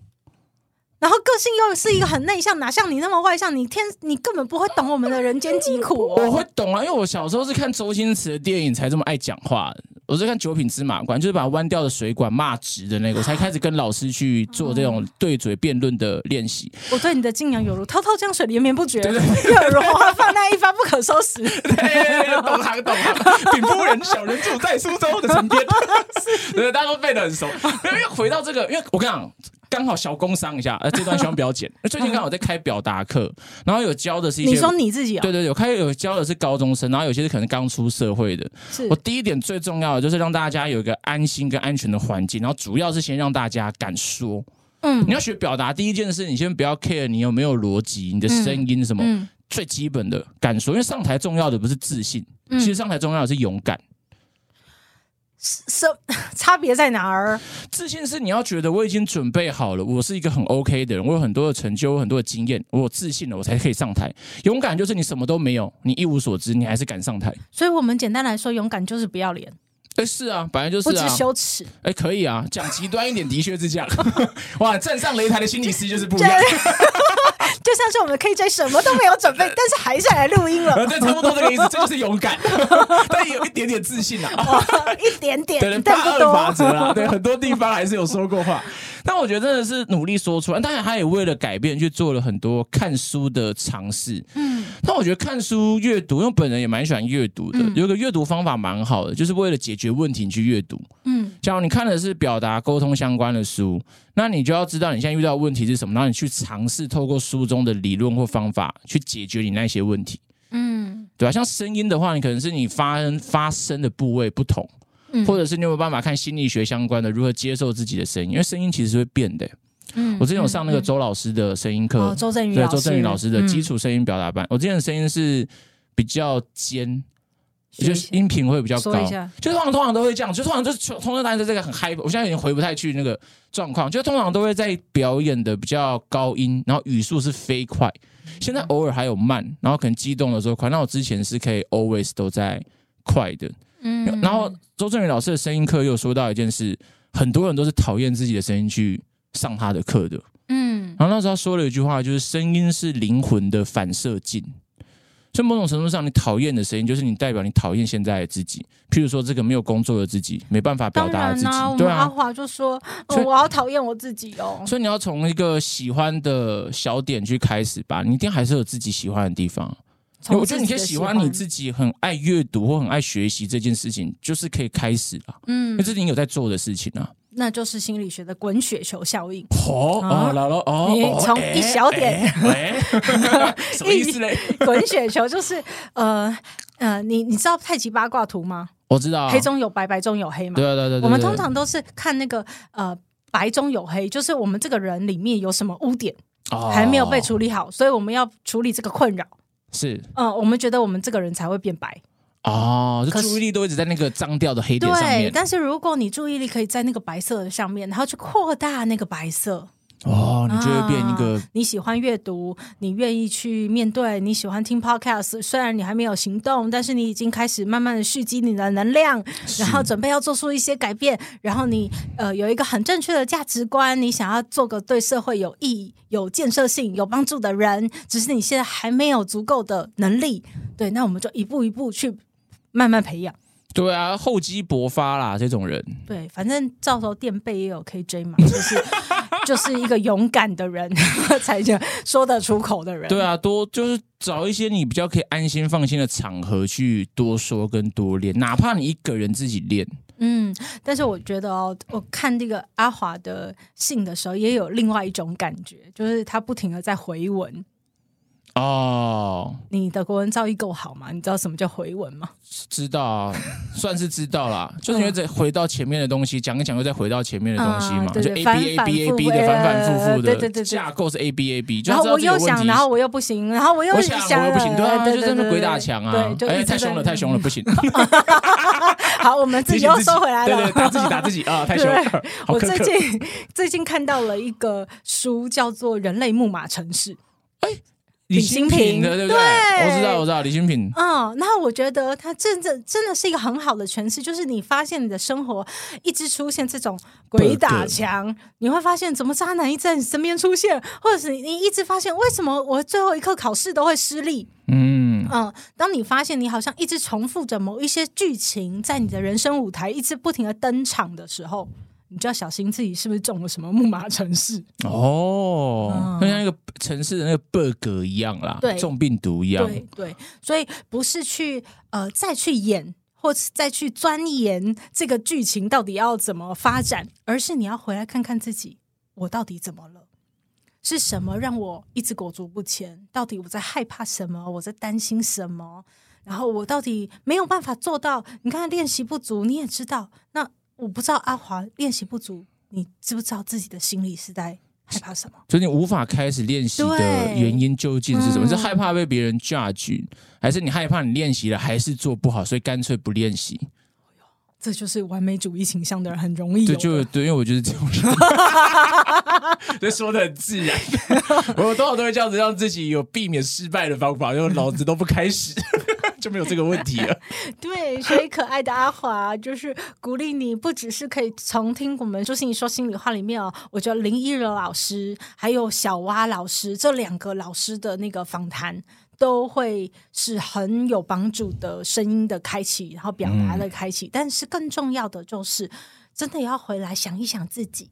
然后个性又是一个很内向，哪像你那么外向？你天，你根本不会懂我们的人间疾苦哦。我会懂啊，因为我小时候是看周星驰的电影才这么爱讲话。我是看《九品芝麻官》，就是把弯掉的水管骂直的那个，我才开始跟老师去做这种对嘴辩论的练习。我对你的敬仰有如滔滔江水连绵不绝，又如花放那一发不可收拾。懂行懂行。禀夫人，小人住在苏州的城边。对，大家都背得很熟。因为回到这个，因为我跟你讲。刚好小工商一下，呃，这段希望不要剪。最近刚好在开表达课，然后有教的是一些，你说你自己啊？对对对，有开有教的是高中生，然后有些是可能刚出社会的。我第一点最重要的就是让大家有一个安心跟安全的环境，然后主要是先让大家敢说。嗯，你要学表达，第一件事你先不要 care 你有没有逻辑，你的声音什么，嗯嗯、最基本的敢说，因为上台重要的不是自信，其实上台重要的是勇敢。是 差别在哪儿？自信是你要觉得我已经准备好了，我是一个很 OK 的人，我有很多的成就，很多的经验，我有自信了，我才可以上台。勇敢就是你什么都没有，你一无所知，你还是敢上台。所以，我们简单来说，勇敢就是不要脸。哎、欸，是啊，本来就是啊，不知羞耻。哎、欸，可以啊，讲极端一点，的确是这样。哇，站上擂台的心理师就是不一样。就像是我们 KJ 什么都没有准备，但是还是来录音了。对，差不多这个意思，这就是勇敢，但有一点点自信啊，一点点，对，八二法则啊，对，很多地方还是有说过话。但我觉得真的是努力说出来，当然他也为了改变去做了很多看书的尝试。嗯，但我觉得看书阅读，因为本人也蛮喜欢阅读的，有个阅读方法蛮好的，就是为了解决问题去阅读。嗯，假如你看的是表达沟通相关的书，那你就要知道你现在遇到的问题是什么，然后你去尝试透过书中的理论或方法去解决你那些问题。嗯，对吧？像声音的话，你可能是你发发声的部位不同。或者是你有没有办法看心理学相关的，如何接受自己的声音？因为声音其实是会变的。嗯，我之前有上那个周老师的声音课，周正宇对周正宇老师的基础声音表达班。嗯、我之前的声音是比较尖，就是音频会比较高，就通常通常都会这样，就通常就是通常大家在这个很嗨，我现在已经回不太去那个状况，就通常都会在表演的比较高音，然后语速是飞快，现在偶尔还有慢，然后可能激动的时候快，那我之前是可以 always 都在快的。嗯，然后周正宇老师的声音课又说到一件事，很多人都是讨厌自己的声音去上他的课的。嗯，然后那时候他说了一句话，就是声音是灵魂的反射镜。所以某种程度上，你讨厌的声音，就是你代表你讨厌现在的自己。譬如说，这个没有工作的自己，没办法表达的自己。啊对啊，阿华就说：“哦、我好讨厌我自己哦。”所以你要从一个喜欢的小点去开始吧，你一定还是有自己喜欢的地方。我觉得你可以喜欢你自己，很爱阅读或很爱学习这件事情，就是可以开始了。嗯，因为这是你有在做的事情啊。那就是心理学的滚雪球效应。哦哦，来了哦，你从一小点，什么意思嘞？滚雪球就是呃呃，你你知道太极八卦图吗？我知道，黑中有白，白中有黑嘛。对对对，我们通常都是看那个呃白中有黑，就是我们这个人里面有什么污点还没有被处理好，所以我们要处理这个困扰。是，嗯，我们觉得我们这个人才会变白哦，就注意力都一直在那个脏掉的黑点上面。对，但是如果你注意力可以在那个白色的上面，然后去扩大那个白色。哦，你就会变一个、啊。你喜欢阅读，你愿意去面对，你喜欢听 podcast。虽然你还没有行动，但是你已经开始慢慢的蓄积你的能量，然后准备要做出一些改变。然后你呃有一个很正确的价值观，你想要做个对社会有意义、有建设性、有帮助的人，只是你现在还没有足够的能力。对，那我们就一步一步去慢慢培养。对啊，厚积薄发啦，这种人。对，反正到时候垫背也有可以追嘛，就是。就是一个勇敢的人 才叫说得出口的人。对啊，多就是找一些你比较可以安心放心的场合去多说跟多练，哪怕你一个人自己练。嗯，但是我觉得哦，我看这个阿华的信的时候，也有另外一种感觉，就是他不停的在回文。哦，你的国文造诣够好吗？你知道什么叫回文吗？知道啊，算是知道啦。就是因为再回到前面的东西，讲一讲又再回到前面的东西嘛，就 A B A B A B 的反反复复的，对对对，架构是 A B A B。然后我又想，然后我又不行，然后我又想，我又不行，对啊，就真的鬼打墙啊！哎，太凶了，太凶了，不行。好，我们自己又收回来了，对对，打自己打自己啊，太凶了。我最近最近看到了一个书，叫做《人类木马城市》。哎。李新平的，对不对？对我知道，我知道李新平。嗯，然后我觉得他真的真的是一个很好的诠释，就是你发现你的生活一直出现这种鬼打墙，你会发现怎么渣男一直在你身边出现，或者是你一直发现为什么我最后一刻考试都会失利。嗯嗯，当你发现你好像一直重复着某一些剧情在你的人生舞台一直不停的登场的时候。你就要小心自己是不是中了什么木马城市哦，就、嗯、像那个城市的那个 bug 一样啦，对，中病毒一样，对对，所以不是去呃再去演或是再去钻研这个剧情到底要怎么发展，而是你要回来看看自己，我到底怎么了？是什么让我一直裹足不前？到底我在害怕什么？我在担心什么？然后我到底没有办法做到？你看练习不足，你也知道那。我不知道阿华练习不足，你知不知道自己的心里是在害怕什么？所以你无法开始练习的原因究竟是什么？嗯、是害怕被别人 judge，还是你害怕你练习了还是做不好，所以干脆不练习？这就是完美主义倾向的人很容易。对，就对，因为我觉得这种人，这说的很自然。我多少都会这样子，让自己有避免失败的方法，因为老子都不开始。就没有这个问题了。对，所以可爱的阿华就是鼓励你，不只是可以从听我们说心理说心里话里面哦，我觉得林依柔老师还有小蛙老师这两个老师的那个访谈，都会是很有帮助的声音的开启，然后表达的开启。但是更重要的就是，真的要回来想一想自己。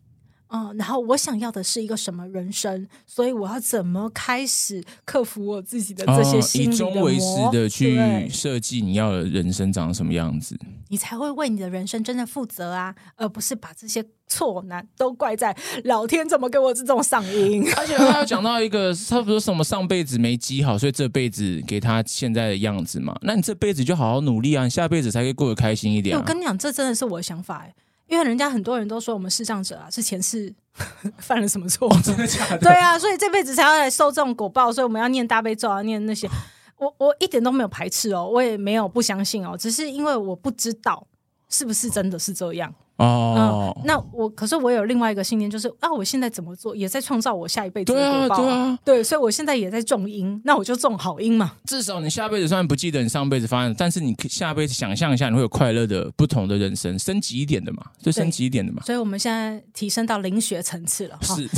嗯，然后我想要的是一个什么人生？所以我要怎么开始克服我自己的这些心理的魔？以终为始的去设计你要的人生长什么样子，你才会为你的人生真的负责啊，而不是把这些错难都怪在老天怎么给我这种嗓音。而且他要讲到一个，差不多什么上辈子没积好，所以这辈子给他现在的样子嘛？那你这辈子就好好努力啊，你下辈子才可以过得开心一点啊。我跟你讲，这真的是我的想法哎。因为人家很多人都说我们视障者啊是前世 犯了什么错？哦，真的假的？对啊，所以这辈子才要来受这种果报，所以我们要念大悲咒啊，念那些。我我一点都没有排斥哦，我也没有不相信哦，只是因为我不知道是不是真的是这样。哦、嗯，那我可是我有另外一个信念，就是啊，我现在怎么做也在创造我下一辈子的果报，对啊，对啊，对，所以我现在也在种因，那我就种好因嘛。至少你下辈子虽然不记得你上辈子发生，但是你下辈子想象一下，你会有快乐的不同的人生，升级一点的嘛，就升级一点的嘛。所以我们现在提升到灵学层次了，是。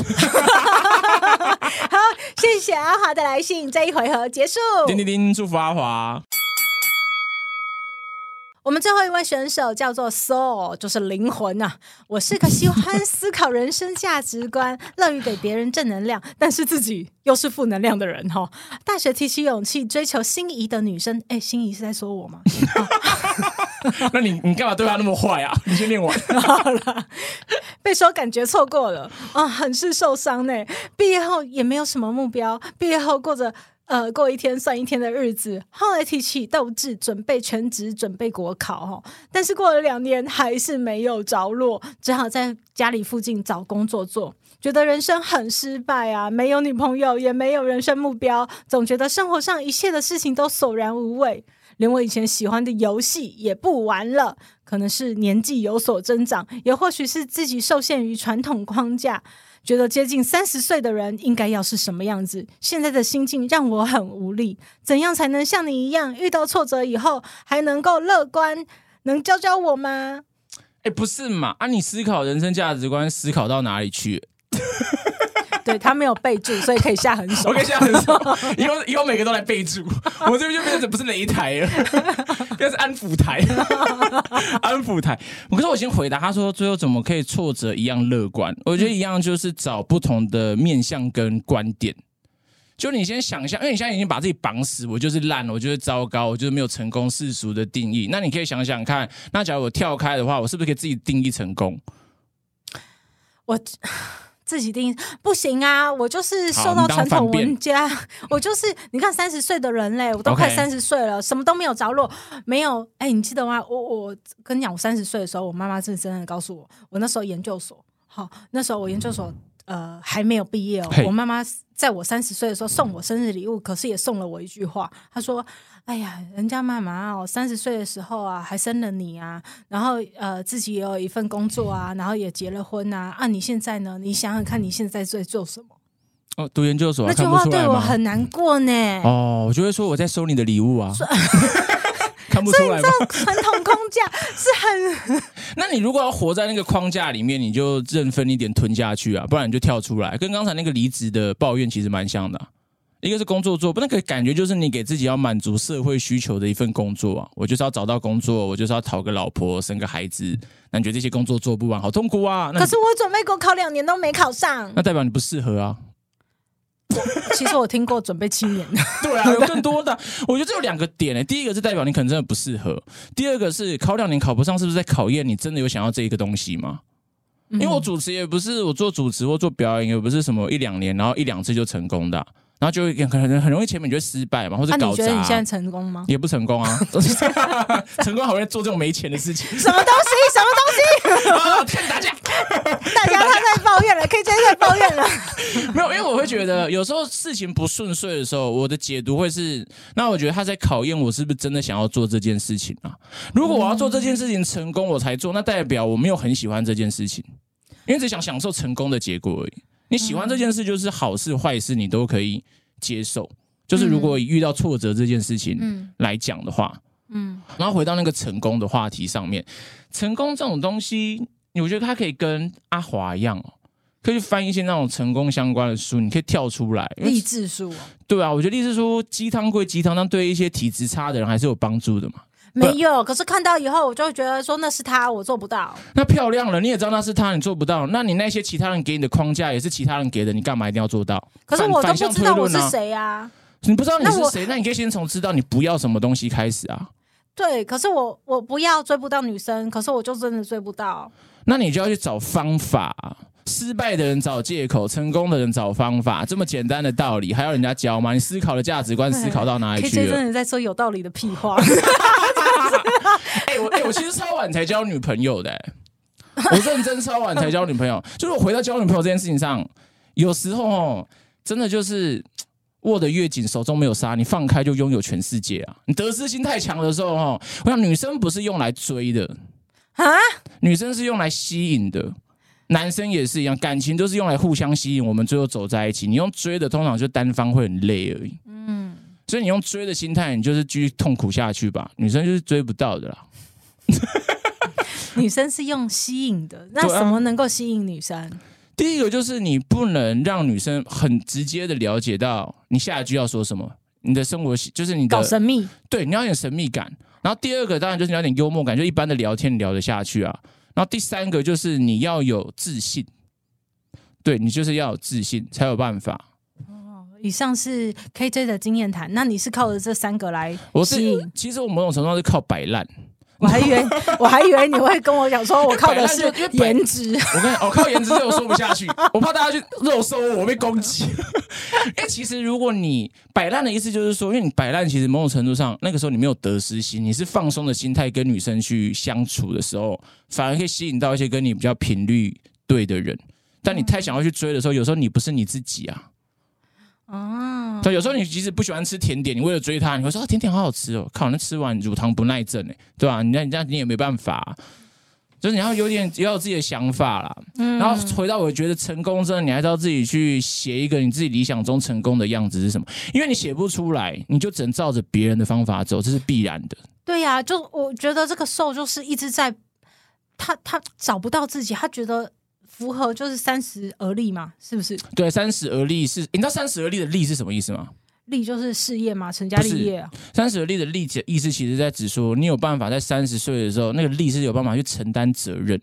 好，谢谢阿华的来信，这一回合结束。叮叮叮，祝福阿华。我们最后一位选手叫做 Soul，就是灵魂啊。我是个喜欢思考人生价值观、乐于给别人正能量，但是自己又是负能量的人哈。大学提起勇气追求心仪的女生，哎，心仪是在说我吗？那你你干嘛对他那么坏啊？你先念完好了。被说感觉错过了啊，很是受伤呢。毕业后也没有什么目标，毕业后过着。呃，过一天算一天的日子。后来提起斗志，准备全职，准备国考。但是过了两年，还是没有着落，只好在家里附近找工作做。觉得人生很失败啊，没有女朋友，也没有人生目标，总觉得生活上一切的事情都索然无味，连我以前喜欢的游戏也不玩了。可能是年纪有所增长，也或许是自己受限于传统框架。觉得接近三十岁的人应该要是什么样子？现在的心境让我很无力。怎样才能像你一样，遇到挫折以后还能够乐观？能教教我吗？哎，不是嘛？啊，你思考人生价值观，思考到哪里去？对，他没有备注，所以可以下狠手。我可以下狠手，以后以后每个都来备注。我们这边就变成不是擂台了，变成是安抚台。安抚台。可是我先回答他说，最后怎么可以挫折一样乐观？我觉得一样就是找不同的面向跟观点。就你先想象，因为你现在已经把自己绑死，我就是烂，我就是糟糕，我就是没有成功世俗的定义。那你可以想想看，那假如我跳开的话，我是不是可以自己定义成功？我。自己定义不行啊！我就是受到传统文家，我就是你看三十岁的人嘞，我都快三十岁了.什么都没有着落，没有哎，你记得吗？我我跟你讲，我三十岁的时候，我妈妈是真的告诉我，我那时候研究所，好，那时候我研究所。呃，还没有毕业哦。我妈妈在我三十岁的时候送我生日礼物，可是也送了我一句话。她说：“哎呀，人家妈妈哦，三十岁的时候啊，还生了你啊，然后呃，自己也有一份工作啊，然后也结了婚啊。啊，你现在呢？你想想看，你现在在做什么？哦，读研究所、啊、那句话对我很难过呢。哦，我就会说我在收你的礼物啊，看不出来吗？传统框架是很 那你如果要活在那个框架里面，你就认分一点吞下去啊，不然你就跳出来。跟刚才那个离职的抱怨其实蛮像的、啊。一个是工作做，不那个感觉就是你给自己要满足社会需求的一份工作啊。我就是要找到工作，我就是要讨个老婆，生个孩子。那你觉得这些工作做不完，好痛苦啊！可是我准备过考两年都没考上，那代表你不适合啊。其实我听过准备七年，对啊，有更多的。我觉得这有两个点诶、欸，第一个是代表你可能真的不适合，第二个是考两年考不上，是不是在考验你真的有想要这一个东西吗？因为我主持也不是我做主持或做表演，也不是什么一两年，然后一两次就成功的、啊。然后就可能很容易前面就会失败嘛，或者搞砸、啊。你觉得你现在成功吗？也不成功啊，成功好像做这种没钱的事情。什么东西？什么东西？啊！天打架！大家他在抱怨了，KJ 在抱怨了。没有，因为我会觉得有时候事情不顺遂的时候，我的解读会是，那我觉得他在考验我是不是真的想要做这件事情啊？如果我要做这件事情成功我才做，那代表我没有很喜欢这件事情，因为只想享受成功的结果而已。你喜欢这件事，就是好事坏事你都可以接受。就是如果遇到挫折这件事情来讲的话，嗯，然后回到那个成功的话题上面，成功这种东西，我觉得他可以跟阿华一样哦，可以去翻一些那种成功相关的书，你可以跳出来励志书。对啊，我觉得励志书鸡汤归鸡汤，但对一些体质差的人还是有帮助的嘛。没有，可是看到以后，我就会觉得说那是他，我做不到。那漂亮了，你也知道那是他，你做不到。那你那些其他人给你的框架也是其他人给的，你干嘛一定要做到？可是我都不知道我是谁呀。你不知道你是谁，那你可以先从知道你不要什么东西开始啊。对，可是我我不要追不到女生，可是我就真的追不到。那你就要去找方法。失败的人找借口，成功的人找方法，这么简单的道理还要人家教吗？你思考的价值观思考到哪里去了？KJ 真的在说有道理的屁话。哎、欸，我哎、欸，我其实超晚才交女朋友的、欸，我认真超晚才交女朋友。就是我回到交女朋友这件事情上，有时候哦，真的就是握得越紧，手中没有沙，你放开就拥有全世界啊！你得失心太强的时候，哦，我想女生不是用来追的啊，女生是用来吸引的。男生也是一样，感情都是用来互相吸引，我们最后走在一起。你用追的，通常就单方会很累而已。嗯，所以你用追的心态，你就是继续痛苦下去吧。女生就是追不到的啦。女生是用吸引的，那什么能够吸引女生？第一个就是你不能让女生很直接的了解到你下一句要说什么。你的生活就是你的搞神秘，对，你要有点神秘感。然后第二个当然就是你要点幽默感，就一般的聊天聊得下去啊。然后第三个就是你要有自信，对，你就是要有自信才有办法。哦，以上是 KJ 的经验谈，那你是靠着这三个来吸引？我是，其实我某种程度上是靠摆烂。我还以为 我还以为你会跟我讲说，我靠的是颜值。我跟你，我靠颜值，这我说不下去，我怕大家去肉搜我被攻击。因为其实如果你摆烂的意思就是说，因为你摆烂，其实某种程度上那个时候你没有得失心，你是放松的心态跟女生去相处的时候，反而可以吸引到一些跟你比较频率对的人。但你太想要去追的时候，有时候你不是你自己啊。哦，对，有时候你即使不喜欢吃甜点，你为了追他，你会说啊，甜点好好吃哦，靠，那吃完乳糖不耐症哎，对吧？你那你这样你也没办法啊，就是你要有点也要有自己的想法啦。嗯，然后回到我觉得成功真的，你还是要自己去写一个你自己理想中成功的样子是什么？因为你写不出来，你就只能照着别人的方法走，这是必然的。对呀，就我觉得这个受就是一直在他他找不到自己，他觉得。符合就是三十而立嘛，是不是？对，三十而立是，你知道三十而立的立是什么意思吗？立就是事业嘛，成家立业啊。三十而立的立的意思，其实在指说你有办法在三十岁的时候，那个立是有办法去承担责任。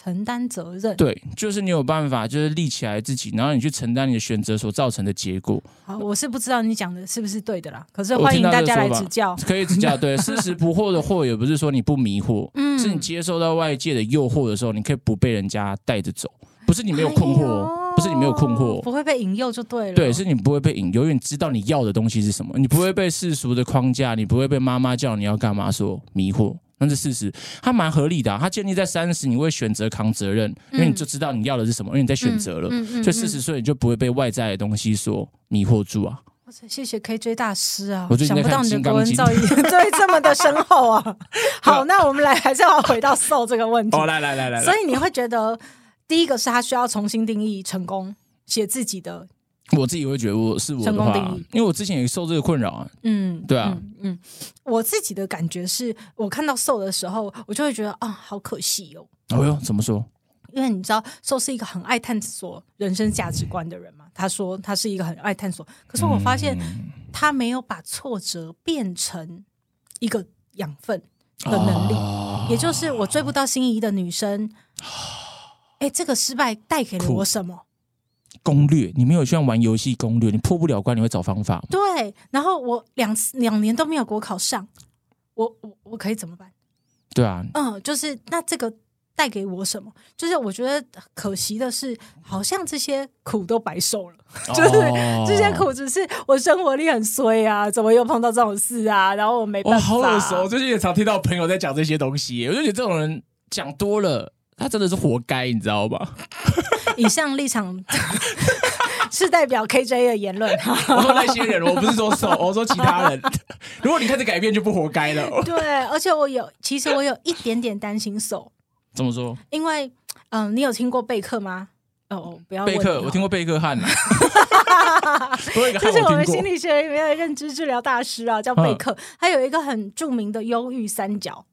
承担责任，对，就是你有办法，就是立起来自己，然后你去承担你的选择所造成的结果。好，我是不知道你讲的是不是对的啦，可是欢迎大家来指教，可以指教。对，事实不惑的惑，也不是说你不迷惑，嗯，是你接受到外界的诱惑的时候，你可以不被人家带着走，不是你没有困惑，哎、不是你没有困惑，不会被引诱就对了。对，是你不会被引诱，因为你知道你要的东西是什么，你不会被世俗的框架，你不会被妈妈叫你要干嘛所迷惑。那是事实，它蛮合理的、啊。它建立在三十，你会选择扛责任，因为你就知道你要的是什么，因为你在选择了。嗯嗯嗯、所以四十岁你就不会被外在的东西所迷惑住啊！哇塞，谢谢 KJ 大师啊！我想不到你的国文造诣 对这么的深厚 啊！好，那我们来还是要回到 Soul 这个问题。哦，来来来来，来。所以你会觉得，第一个是他需要重新定义成功，写自己的我自己会觉得我是我的话，因为我之前也受这个困扰啊。嗯，对啊嗯，嗯，我自己的感觉是我看到瘦的时候，我就会觉得啊，好可惜哦。哦哟，怎么说？因为你知道，瘦是一个很爱探索人生价值观的人嘛。他说他是一个很爱探索，可是我发现他没有把挫折变成一个养分的能力，哦、也就是我追不到心仪的女生。哎，这个失败带给了我什么？攻略，你没有像玩游戏攻略，你破不了关，你会找方法。对，然后我两次两年都没有国考上，我我我可以怎么办？对啊，嗯，就是那这个带给我什么？就是我觉得可惜的是，好像这些苦都白受了，哦、就是这些苦只是我生活力很衰啊，怎么又碰到这种事啊？然后我没办法。好耳熟，最近也常听到朋友在讲这些东西，我就觉得这种人讲多了，他真的是活该，你知道吧？以上立场 是代表 KJ 的言论。我说那些人，我不是说手，我说其他人。如果你开始改变，就不活该了。对，而且我有，其实我有一点点担心手。怎么说？因为，嗯、呃，你有听过贝克吗？哦，不要贝克，我听过贝克汉。这是我们心理学里面的认知治疗大师啊，叫贝克。他有一个很著名的忧郁三角。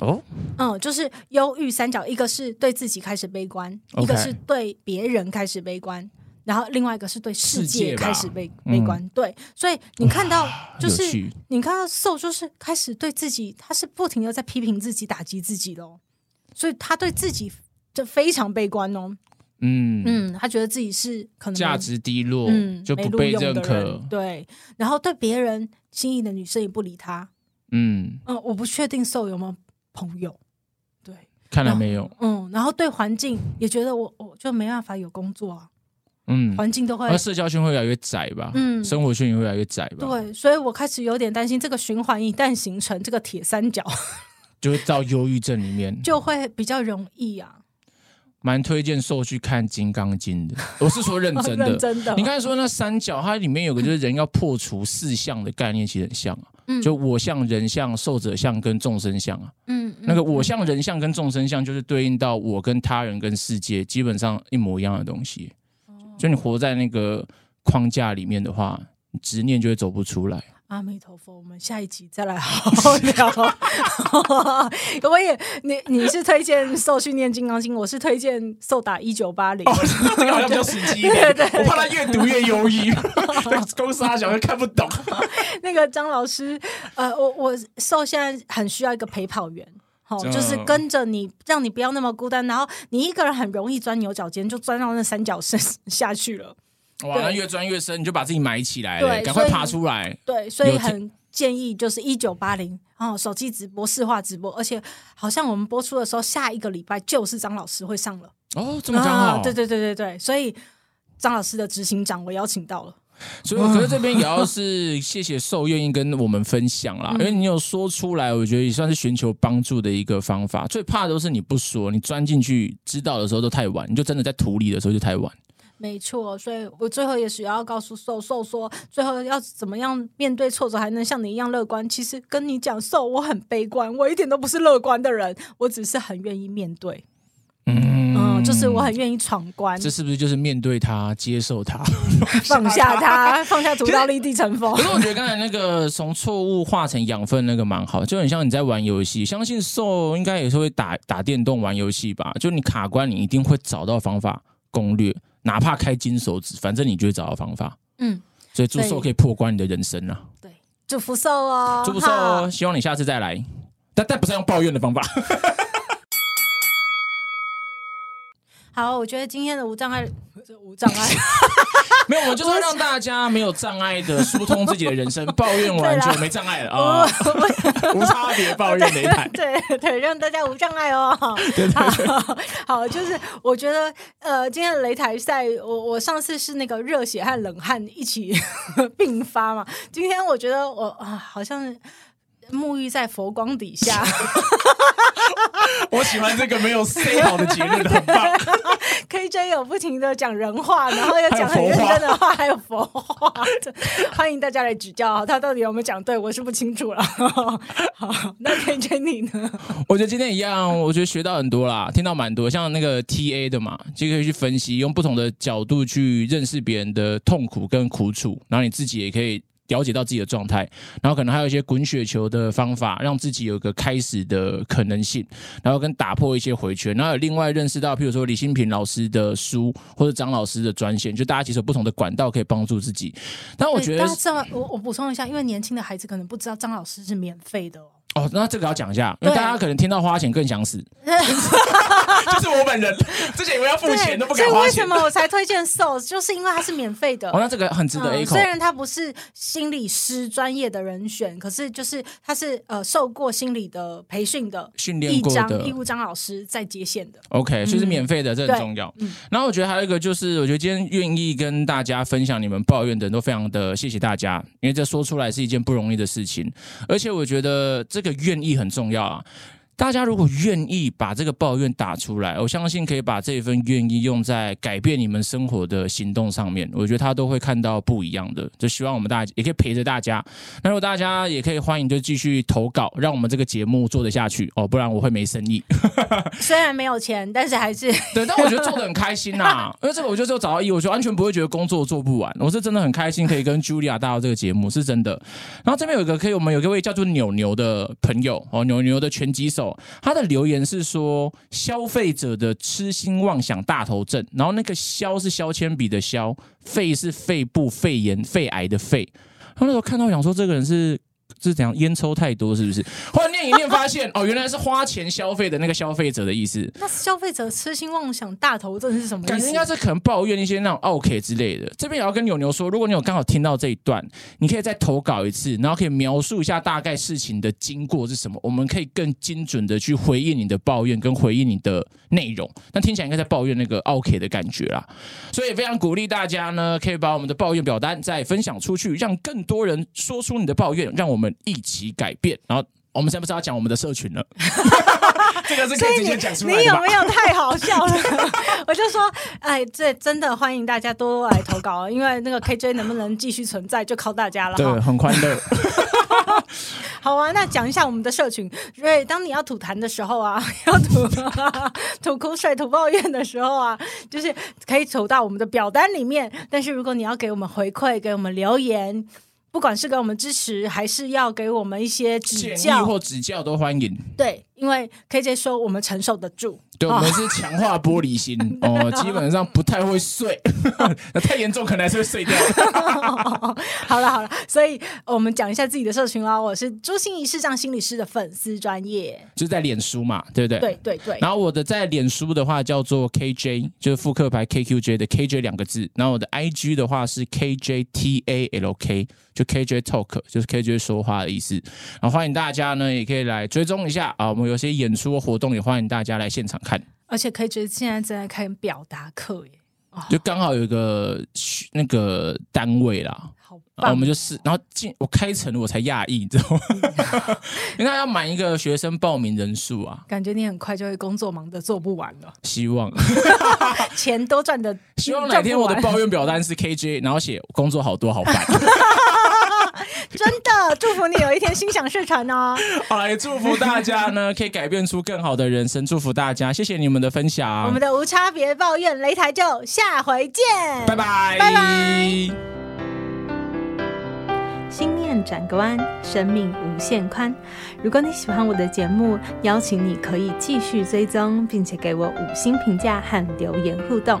哦，嗯，就是忧郁三角，一个是对自己开始悲观.一个是对别人开始悲观，然后另外一个是对世界开始悲悲观。嗯、对，所以你看到就是你看到瘦，就是开始对自己，他是不停的在批评自己、打击自己的哦，所以他对自己就非常悲观哦。嗯嗯，他觉得自己是可能价值低落，嗯，就不被认可。对，然后对别人心仪的女生也不理他。嗯嗯，我不确定瘦有没有。朋友，对，看来没有，嗯，然后对环境也觉得我我就没办法有工作啊，嗯，环境都会，社交圈会越来越窄吧，嗯，生活圈也会越来越窄吧，对，所以我开始有点担心这个循环一旦形成，这个铁三角。就会到忧郁症里面，就会比较容易啊。蛮推荐兽去看《金刚经》的，我是说认真的，认真的。你刚才说那三角，它里面有个就是人要破除四相的概念，其实很像啊。就我相、人相、受者相跟众生相啊，嗯，那个我相、人相跟众生相，就是对应到我跟他人跟世界基本上一模一样的东西。就你活在那个框架里面的话，执念就会走不出来。阿弥陀佛，我们下一集再来好好聊。我也，你你是推荐瘦训练金刚经，我是推荐瘦打一九八零。这个好像比较实际一点，我怕他越读越忧郁，公司阿小又看不懂。那个张老师，呃，我我瘦现在很需要一个陪跑员，好，就是跟着你，让你不要那么孤单。然后你一个人很容易钻牛角尖，就钻到那三角深 下去了。哇，那越钻越深，你就把自己埋起来了，赶快爬出来。对，所以很建议就是一九八零，然后手机直播、视化直播，而且好像我们播出的时候，下一个礼拜就是张老师会上了。哦，这么刚好？对对对对对，所以张老师的执行长我邀请到了。所以我觉得这边也要是谢谢受愿意跟我们分享啦，因为你有说出来，我觉得也算是寻求帮助的一个方法。最怕的都是你不说，你钻进去知道的时候都太晚，你就真的在土里的时候就太晚。没错，所以我最后也是要告诉瘦瘦说，最后要怎么样面对挫折还能像你一样乐观。其实跟你讲，瘦我很悲观，我一点都不是乐观的人，我只是很愿意面对。嗯，嗯，就是我很愿意闯关。这是不是就是面对他，接受他，放下他，放下屠刀立地成佛？可是我觉得刚才那个从错误化成养分那个蛮好，就很像你在玩游戏。相信瘦应该也是会打打电动玩游戏吧？就你卡关，你一定会找到方法攻略。哪怕开金手指，反正你就会找到方法。嗯，所以祝寿可以破关你的人生啊！对，祝福寿哦，祝福寿哦，希望你下次再来，但但不是用抱怨的方法。好，我觉得今天的无障碍，无障碍，没有，我就是要让大家没有障碍的疏通自己的人生，抱怨完就没障碍了啊，无差别抱怨擂台，对对，让大家无障碍哦。对 对对，好，好，就是我觉得，呃，今天的擂台赛，我我上次是那个热血和冷汗一起并发嘛，今天我觉得我啊，好像。沐浴在佛光底下。我喜欢这个没有 say 好的结论，很棒。KJ 有不停的讲人话，然后又讲很认真的话，还有佛话，欢迎大家来指教。他到底有没有讲对，我是不清楚了。好，那 KJ 你呢？我觉得今天一样，我觉得学到很多啦，听到蛮多，像那个 TA 的嘛，就可以去分析，用不同的角度去认识别人的痛苦跟苦楚，然后你自己也可以。了解到自己的状态，然后可能还有一些滚雪球的方法，让自己有个开始的可能性，然后跟打破一些回圈，然后有另外认识到，譬如说李新平老师的书或者张老师的专线，就大家其实有不同的管道可以帮助自己。但我觉得这，我我补充一下，因为年轻的孩子可能不知道张老师是免费的哦。哦，那这个要讲一下，因为大家可能听到花钱更想死，就是我本人之前以为要付钱都不敢花钱，所以为什么我才推荐 Soul？就是因为它是免费的。哦，那这个很值得 A 口。虽然他不是心理师专业的人选，可是就是他是呃受过心理的培训的训练过的义务张老师在接线的。OK，所以是免费的，这很重要。然后我觉得还有一个就是，我觉得今天愿意跟大家分享你们抱怨的人都非常的谢谢大家，因为这说出来是一件不容易的事情，而且我觉得这这个愿意很。重要啊！大家如果愿意把这个抱怨打出来，我相信可以把这一份愿意用在改变你们生活的行动上面。我觉得他都会看到不一样的。就希望我们大家也可以陪着大家。那如果大家也可以欢迎就继续投稿，让我们这个节目做得下去哦，不然我会没生意。虽然没有钱，但是还是对。但我觉得做的很开心呐、啊，因为这个我觉得只有找到意义，我就完全不会觉得工作做不完。我是真的很开心可以跟 Julia 搭到这个节目，是真的。然后这边有一个可以，我们有一位叫做牛牛的朋友哦，牛牛的拳击手，他的留言。是说消费者的痴心妄想大头症，然后那个消是削铅笔的削，肺是肺部肺炎肺癌的肺。他那时候看到想说这个人是。是怎样？烟抽太多是不是？后来念一念发现，哦，原来是花钱消费的那个消费者的意思。那消费者痴心妄想大头症是什么意思？感觉应该是可能抱怨一些那种 OK 之类的。这边也要跟牛牛说，如果你有刚好听到这一段，你可以再投稿一次，然后可以描述一下大概事情的经过是什么，我们可以更精准的去回应你的抱怨跟回应你的内容。那听起来应该在抱怨那个 OK 的感觉啦，所以非常鼓励大家呢，可以把我们的抱怨表单再分享出去，让更多人说出你的抱怨，让我们。一起改变，然后我们现在不是要讲我们的社群了，这个是可以直接讲出来的。你有没有太好笑了？我就说，哎，这真的欢迎大家多多来投稿，因为那个 KJ 能不能继续存在，就靠大家了。对，很欢乐。好啊，那讲一下我们的社群。所以当你要吐痰的时候啊，要吐吐苦水、吐抱怨的时候啊，就是可以吐到我们的表单里面。但是如果你要给我们回馈，给我们留言。不管是给我们支持，还是要给我们一些指教或指教，都欢迎。对，因为 KJ 说我们承受得住。对，我们是强化玻璃心 哦，基本上不太会碎，那太严重可能还是会碎掉。好了好了，所以我们讲一下自己的社群啦。我是朱心怡视障心理师的粉丝专业，就是在脸书嘛，对不对？对对对。然后我的在脸书的话叫做 KJ，就是复刻牌 KQJ 的 KJ 两个字。然后我的 IG 的话是 KJTALK，就 KJ Talk，就是 KJ 说话的意思。然后欢迎大家呢，也可以来追踪一下啊。我们有些演出活动，也欢迎大家来现场看。而且可以觉得现在正在开表达课耶，就刚好有一个那个单位啦，好棒，我们就是，然后进我开成我才讶异，你知道吗？因为要满一个学生报名人数啊，感觉你很快就会工作忙的做不完了。希望 钱都赚的，希望哪天我的抱怨表单是 KJ，然后写工作好多好烦。真的，祝福你有一天心想事成哦！好来，祝福大家呢，可以改变出更好的人生。祝福大家，谢谢你们的分享。我们的无差别抱怨擂台就下回见，拜拜，拜拜。心念转个弯，生命无限宽。如果你喜欢我的节目，邀请你可以继续追踪，并且给我五星评价和留言互动。